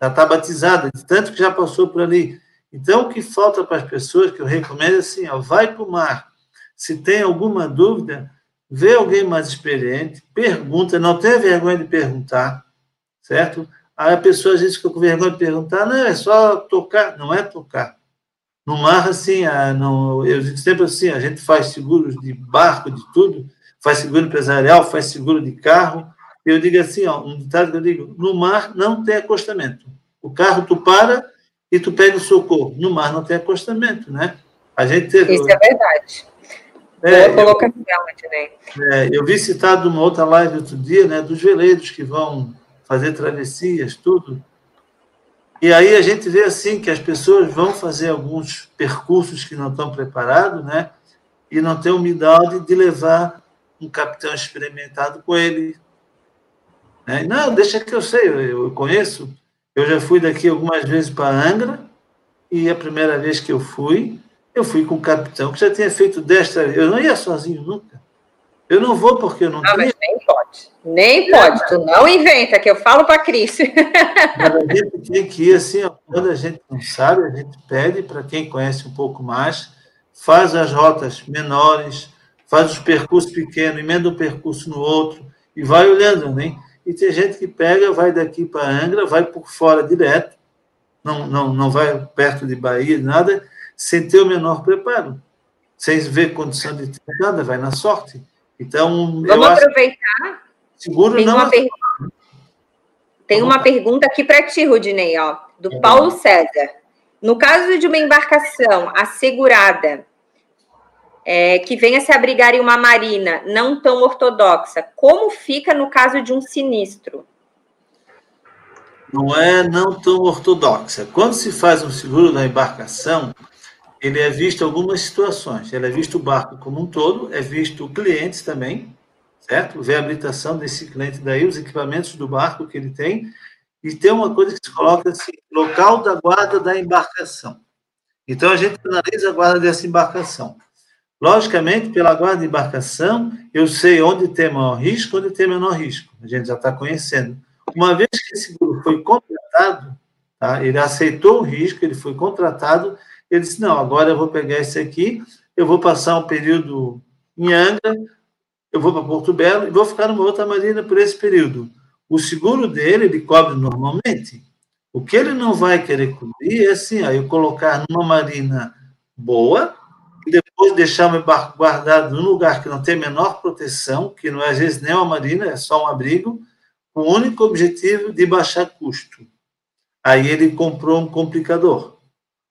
já está batizada, de tanto que já passou por ali. Então, o que falta para as pessoas, que eu recomendo, é assim, ó, vai para o mar. Se tem alguma dúvida, vê alguém mais experiente, pergunta, não tenha vergonha de perguntar, certo? Aí a pessoa às vezes fica com vergonha de perguntar, não, é só tocar. Não é tocar. No mar, assim, a, não, eu digo sempre assim, a gente faz seguros de barco, de tudo, faz seguro empresarial, faz seguro de carro. Eu digo assim, ó, um ditado que eu digo, no mar não tem acostamento. O carro tu para, e tu pede socorro. No mar não tem acostamento, né? A gente teve... Isso é verdade. É, Boa colocação, é, eu vi citado numa outra live outro dia, né, dos veleiros que vão fazer travessias, tudo. E aí a gente vê assim que as pessoas vão fazer alguns percursos que não estão preparados, né? E não tem humildade de levar um capitão experimentado com ele. Né? Não, deixa que eu sei, eu conheço. Eu já fui daqui algumas vezes para Angra, e a primeira vez que eu fui, Eu fui com o capitão, que já tinha feito desta. Eu não ia sozinho nunca. Eu não vou porque eu não ah, tinha. Mas nem pode. Nem pode. Tu não inventa, que eu falo para a Cris. Mas a gente tem que ir assim, ó, quando a gente não sabe, a gente pede para quem conhece um pouco mais, faz as rotas menores, faz os percursos pequenos, emenda um percurso no outro e vai olhando, né? E tem gente que pega, vai daqui para Angra, vai por fora direto, não, não, não vai perto de Bahia, nada, sem ter o menor preparo, sem ver condição de ter nada, vai na sorte. Então, vamos aproveitar. Seguro tem não. Uma per... Tem uma pergunta aqui para ti, Rudinei, ó, do Paulo César. No caso de uma embarcação assegurada é, que venha se abrigar em uma marina não tão ortodoxa, como fica no caso de um sinistro? Não é não tão ortodoxa. Quando se faz um seguro da embarcação, ele é visto algumas situações. Ele é visto o barco como um todo, é visto clientes também, certo? Vê a habilitação desse cliente daí, os equipamentos do barco que ele tem, e tem uma coisa que se coloca assim, local da guarda da embarcação. Então a gente analisa a guarda dessa embarcação. Logicamente, pela guarda de embarcação, eu sei onde tem maior risco, onde tem menor risco. A gente já está conhecendo. Uma vez que esse seguro foi contratado, tá? ele aceitou o risco, ele foi contratado, ele disse: não, agora eu vou pegar esse aqui, eu vou passar um período em Angra, eu vou para Porto Belo e vou ficar numa outra marina por esse período. O seguro dele, ele cobre normalmente. O que ele não vai querer cobrir é assim, aí eu colocar numa marina boa, e depois deixar meu barco guardado num lugar que não tem menor proteção, que não é às vezes nem uma marina, é só um abrigo, com o único objetivo de baixar custo. Aí ele comprou um complicador,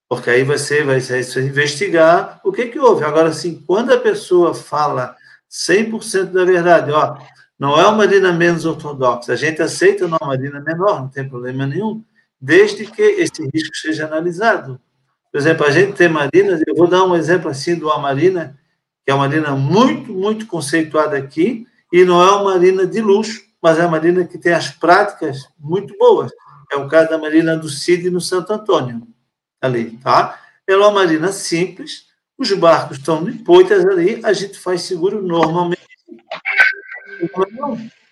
porque aí você vai, investigar o que, que houve. Agora, assim, quando a pessoa fala 100% da verdade, ó, não é uma marina menos ortodoxa, a gente aceita uma marina menor, não tem problema nenhum, desde que esse risco seja analisado. Por exemplo, a gente tem marinas, eu vou dar um exemplo assim de uma marina, que é uma marina muito, muito conceituada aqui, e não é uma marina de luxo, mas é uma marina que tem as práticas muito boas. É o caso da marina do Cid no Santo Antônio, ali, tá? Ela é uma marina simples, os barcos estão de poitas ali, a gente faz seguro normalmente.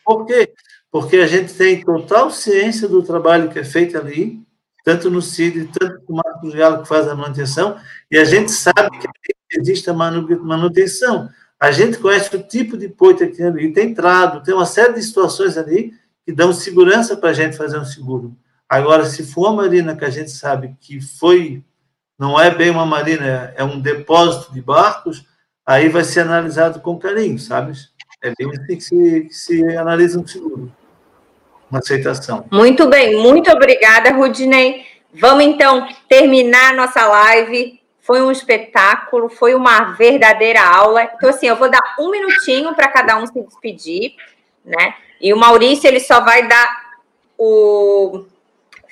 Por quê? Porque a gente tem total ciência do trabalho que é feito ali, tanto no CID, tanto no Marcos Galo, que faz a manutenção, e a gente sabe que existe a manutenção. A gente conhece o tipo de poita que tem ali, tem entrado, tem uma série de situações ali que dão segurança para a gente fazer um seguro. Agora, se for uma marina que a gente sabe que foi, não é bem uma marina, é um depósito de barcos, aí vai ser analisado com carinho, sabe? É bem assim que se, que se analisa um seguro uma aceitação. Muito bem, muito obrigada, Rudinei. Vamos então terminar nossa live. Foi um espetáculo, foi uma verdadeira aula. Então, assim, eu vou dar um minutinho para cada um se despedir, né? E o Maurício, ele só vai dar o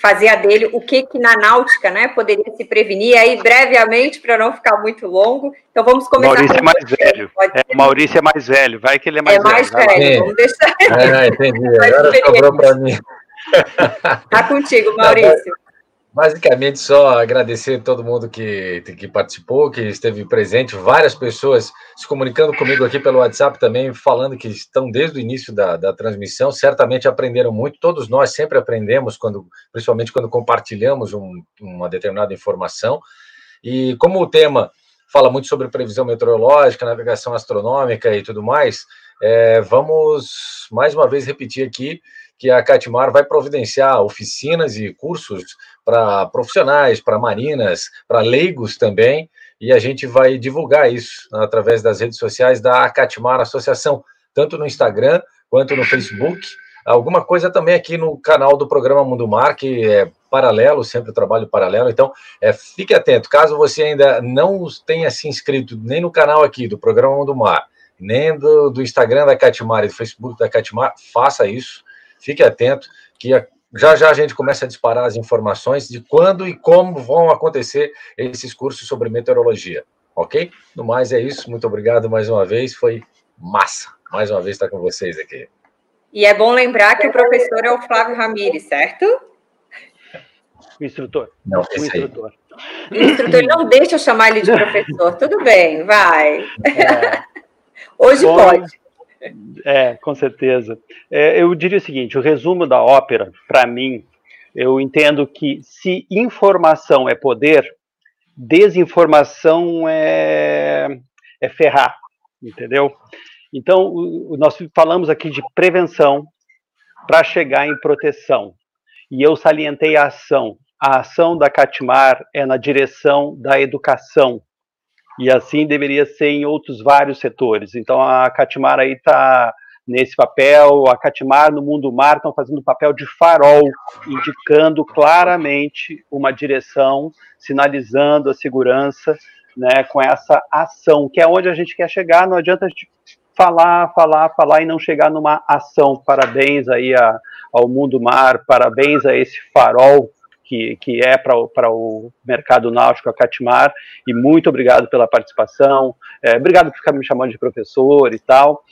fazer a dele o que que na náutica, né, poderia se prevenir aí brevemente para não ficar muito longo. Então vamos começar. Maurício é mais velho. É, Maurício é mais velho. Vai que ele é mais é velho. É mais velho. Vamos deixar. É, entendi. Agora sobrou para mim. Tá contigo, Maurício. Basicamente, só agradecer a todo mundo que, que participou, que esteve presente, várias pessoas se comunicando comigo aqui pelo WhatsApp também, falando que estão desde o início da, da transmissão, certamente aprenderam muito, todos nós sempre aprendemos, quando, principalmente quando compartilhamos um, uma determinada informação, e como o tema fala muito sobre previsão meteorológica, navegação astronômica e tudo mais, é, vamos mais uma vez repetir aqui que a Catmar vai providenciar oficinas e cursos para profissionais, para marinas, para leigos também, e a gente vai divulgar isso através das redes sociais da Catmar Associação, tanto no Instagram quanto no Facebook. Alguma coisa também aqui no canal do programa Mundo Mar, que é paralelo, sempre trabalho paralelo. Então, é, fique atento. Caso você ainda não tenha se inscrito nem no canal aqui do programa Mundo Mar, nem do, do Instagram da Catmar e do Facebook da Catmar, faça isso fique atento, que já já a gente começa a disparar as informações de quando e como vão acontecer esses cursos sobre meteorologia, ok? No mais é isso, muito obrigado mais uma vez, foi massa, mais uma vez estar com vocês aqui. E é bom lembrar que o professor é o Flávio Ramires, certo? O instrutor. Não, o instrutor. O instrutor não deixa eu chamar ele de professor. Tudo bem, vai. É. Hoje Bom, pode. É, com certeza. É, eu diria o seguinte: o resumo da ópera, para mim, eu entendo que se informação é poder, desinformação é, é ferrar, entendeu? Então, nós falamos aqui de prevenção para chegar em proteção. E eu salientei a ação. A ação da Catmar é na direção da educação. E assim deveria ser em outros vários setores. Então, a Catmar aí está nesse papel, a Catimar no Mundo Mar estão fazendo o papel de farol, indicando claramente uma direção, sinalizando a segurança, né, com essa ação, que é onde a gente quer chegar, não adianta a gente falar, falar, falar e não chegar numa ação. Parabéns aí a, ao Mundo Mar, parabéns a esse farol que, que é para o mercado náutico, a Catimar, e muito obrigado pela participação, é, obrigado por ficar me chamando de professor e tal,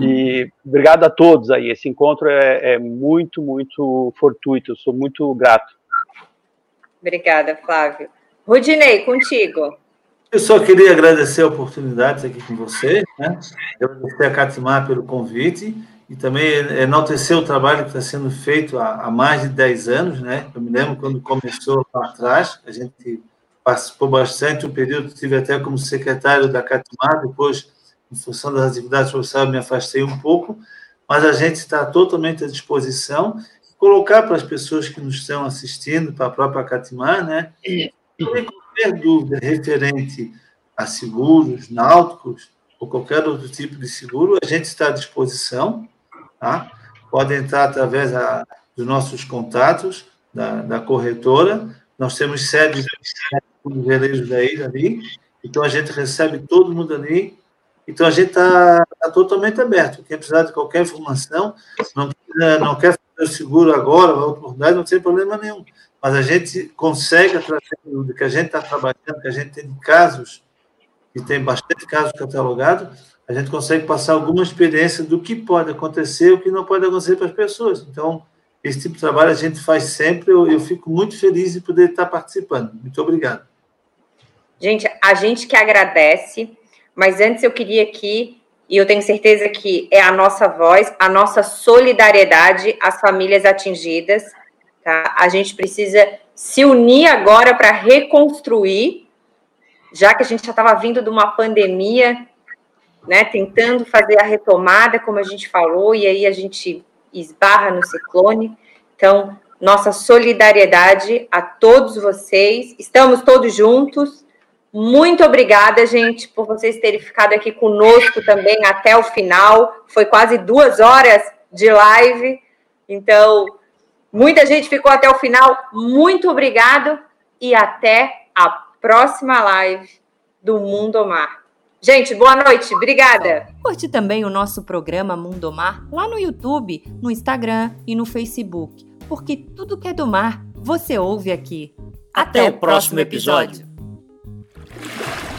e obrigado a todos aí, esse encontro é, é muito, muito fortuito, eu sou muito grato. Obrigada, Flávio. Rudinei, contigo. Eu só queria agradecer a oportunidade aqui com você, né? agradecer a Catimar pelo convite e também enaltecer o trabalho que está sendo feito há, há, mais de 10 anos, né? Eu me lembro quando começou lá atrás, a gente participou bastante, um período tive até como secretário da Catimar, depois, em função das atividades profissionais, me afastei um pouco, mas a gente está totalmente à disposição, colocar para as pessoas que nos estão assistindo, para a própria Catimar, né? E qualquer dúvida referente a seguros náuticos, ou qualquer outro tipo de seguro, a gente está à disposição, Tá? Entrar através da, dos nossos contatos da, da, corretora. Nós temos sede nos veleiros da ilha ali, então a gente recebe todo mundo ali. Então a gente está tá totalmente aberto. Quem precisar de qualquer informação, não, não quer fazer o seguro agora, a oportunidade, não tem problema nenhum. Mas a gente consegue, através do que a gente está trabalhando, que a gente tem casos, e tem bastante casos catalogados, a gente consegue passar alguma experiência do que pode acontecer e o que não pode acontecer para as pessoas. Então, esse tipo de trabalho a gente faz sempre. Eu, eu fico muito feliz de poder estar participando. Muito obrigado. Gente, a gente que agradece, mas antes eu queria aqui, e eu tenho certeza que é a nossa voz, a nossa solidariedade às famílias atingidas. Tá? A gente precisa se unir agora para reconstruir, já que a gente já estava vindo de uma pandemia né, tentando fazer a retomada, como a gente falou, e aí a gente esbarra no ciclone. Então, nossa solidariedade a todos vocês. Estamos todos juntos. Muito obrigada, gente, por vocês terem ficado aqui conosco também até o final. Foi quase duas horas de live. Então, muita gente ficou até o final. Muito obrigado e até a próxima live do Mundo Mar. Gente, boa noite, obrigada. Curte também o nosso programa Mundo Mar lá no YouTube, no Instagram e no Facebook, porque tudo que é do mar você ouve aqui. Até, Até o próximo episódio. episódio.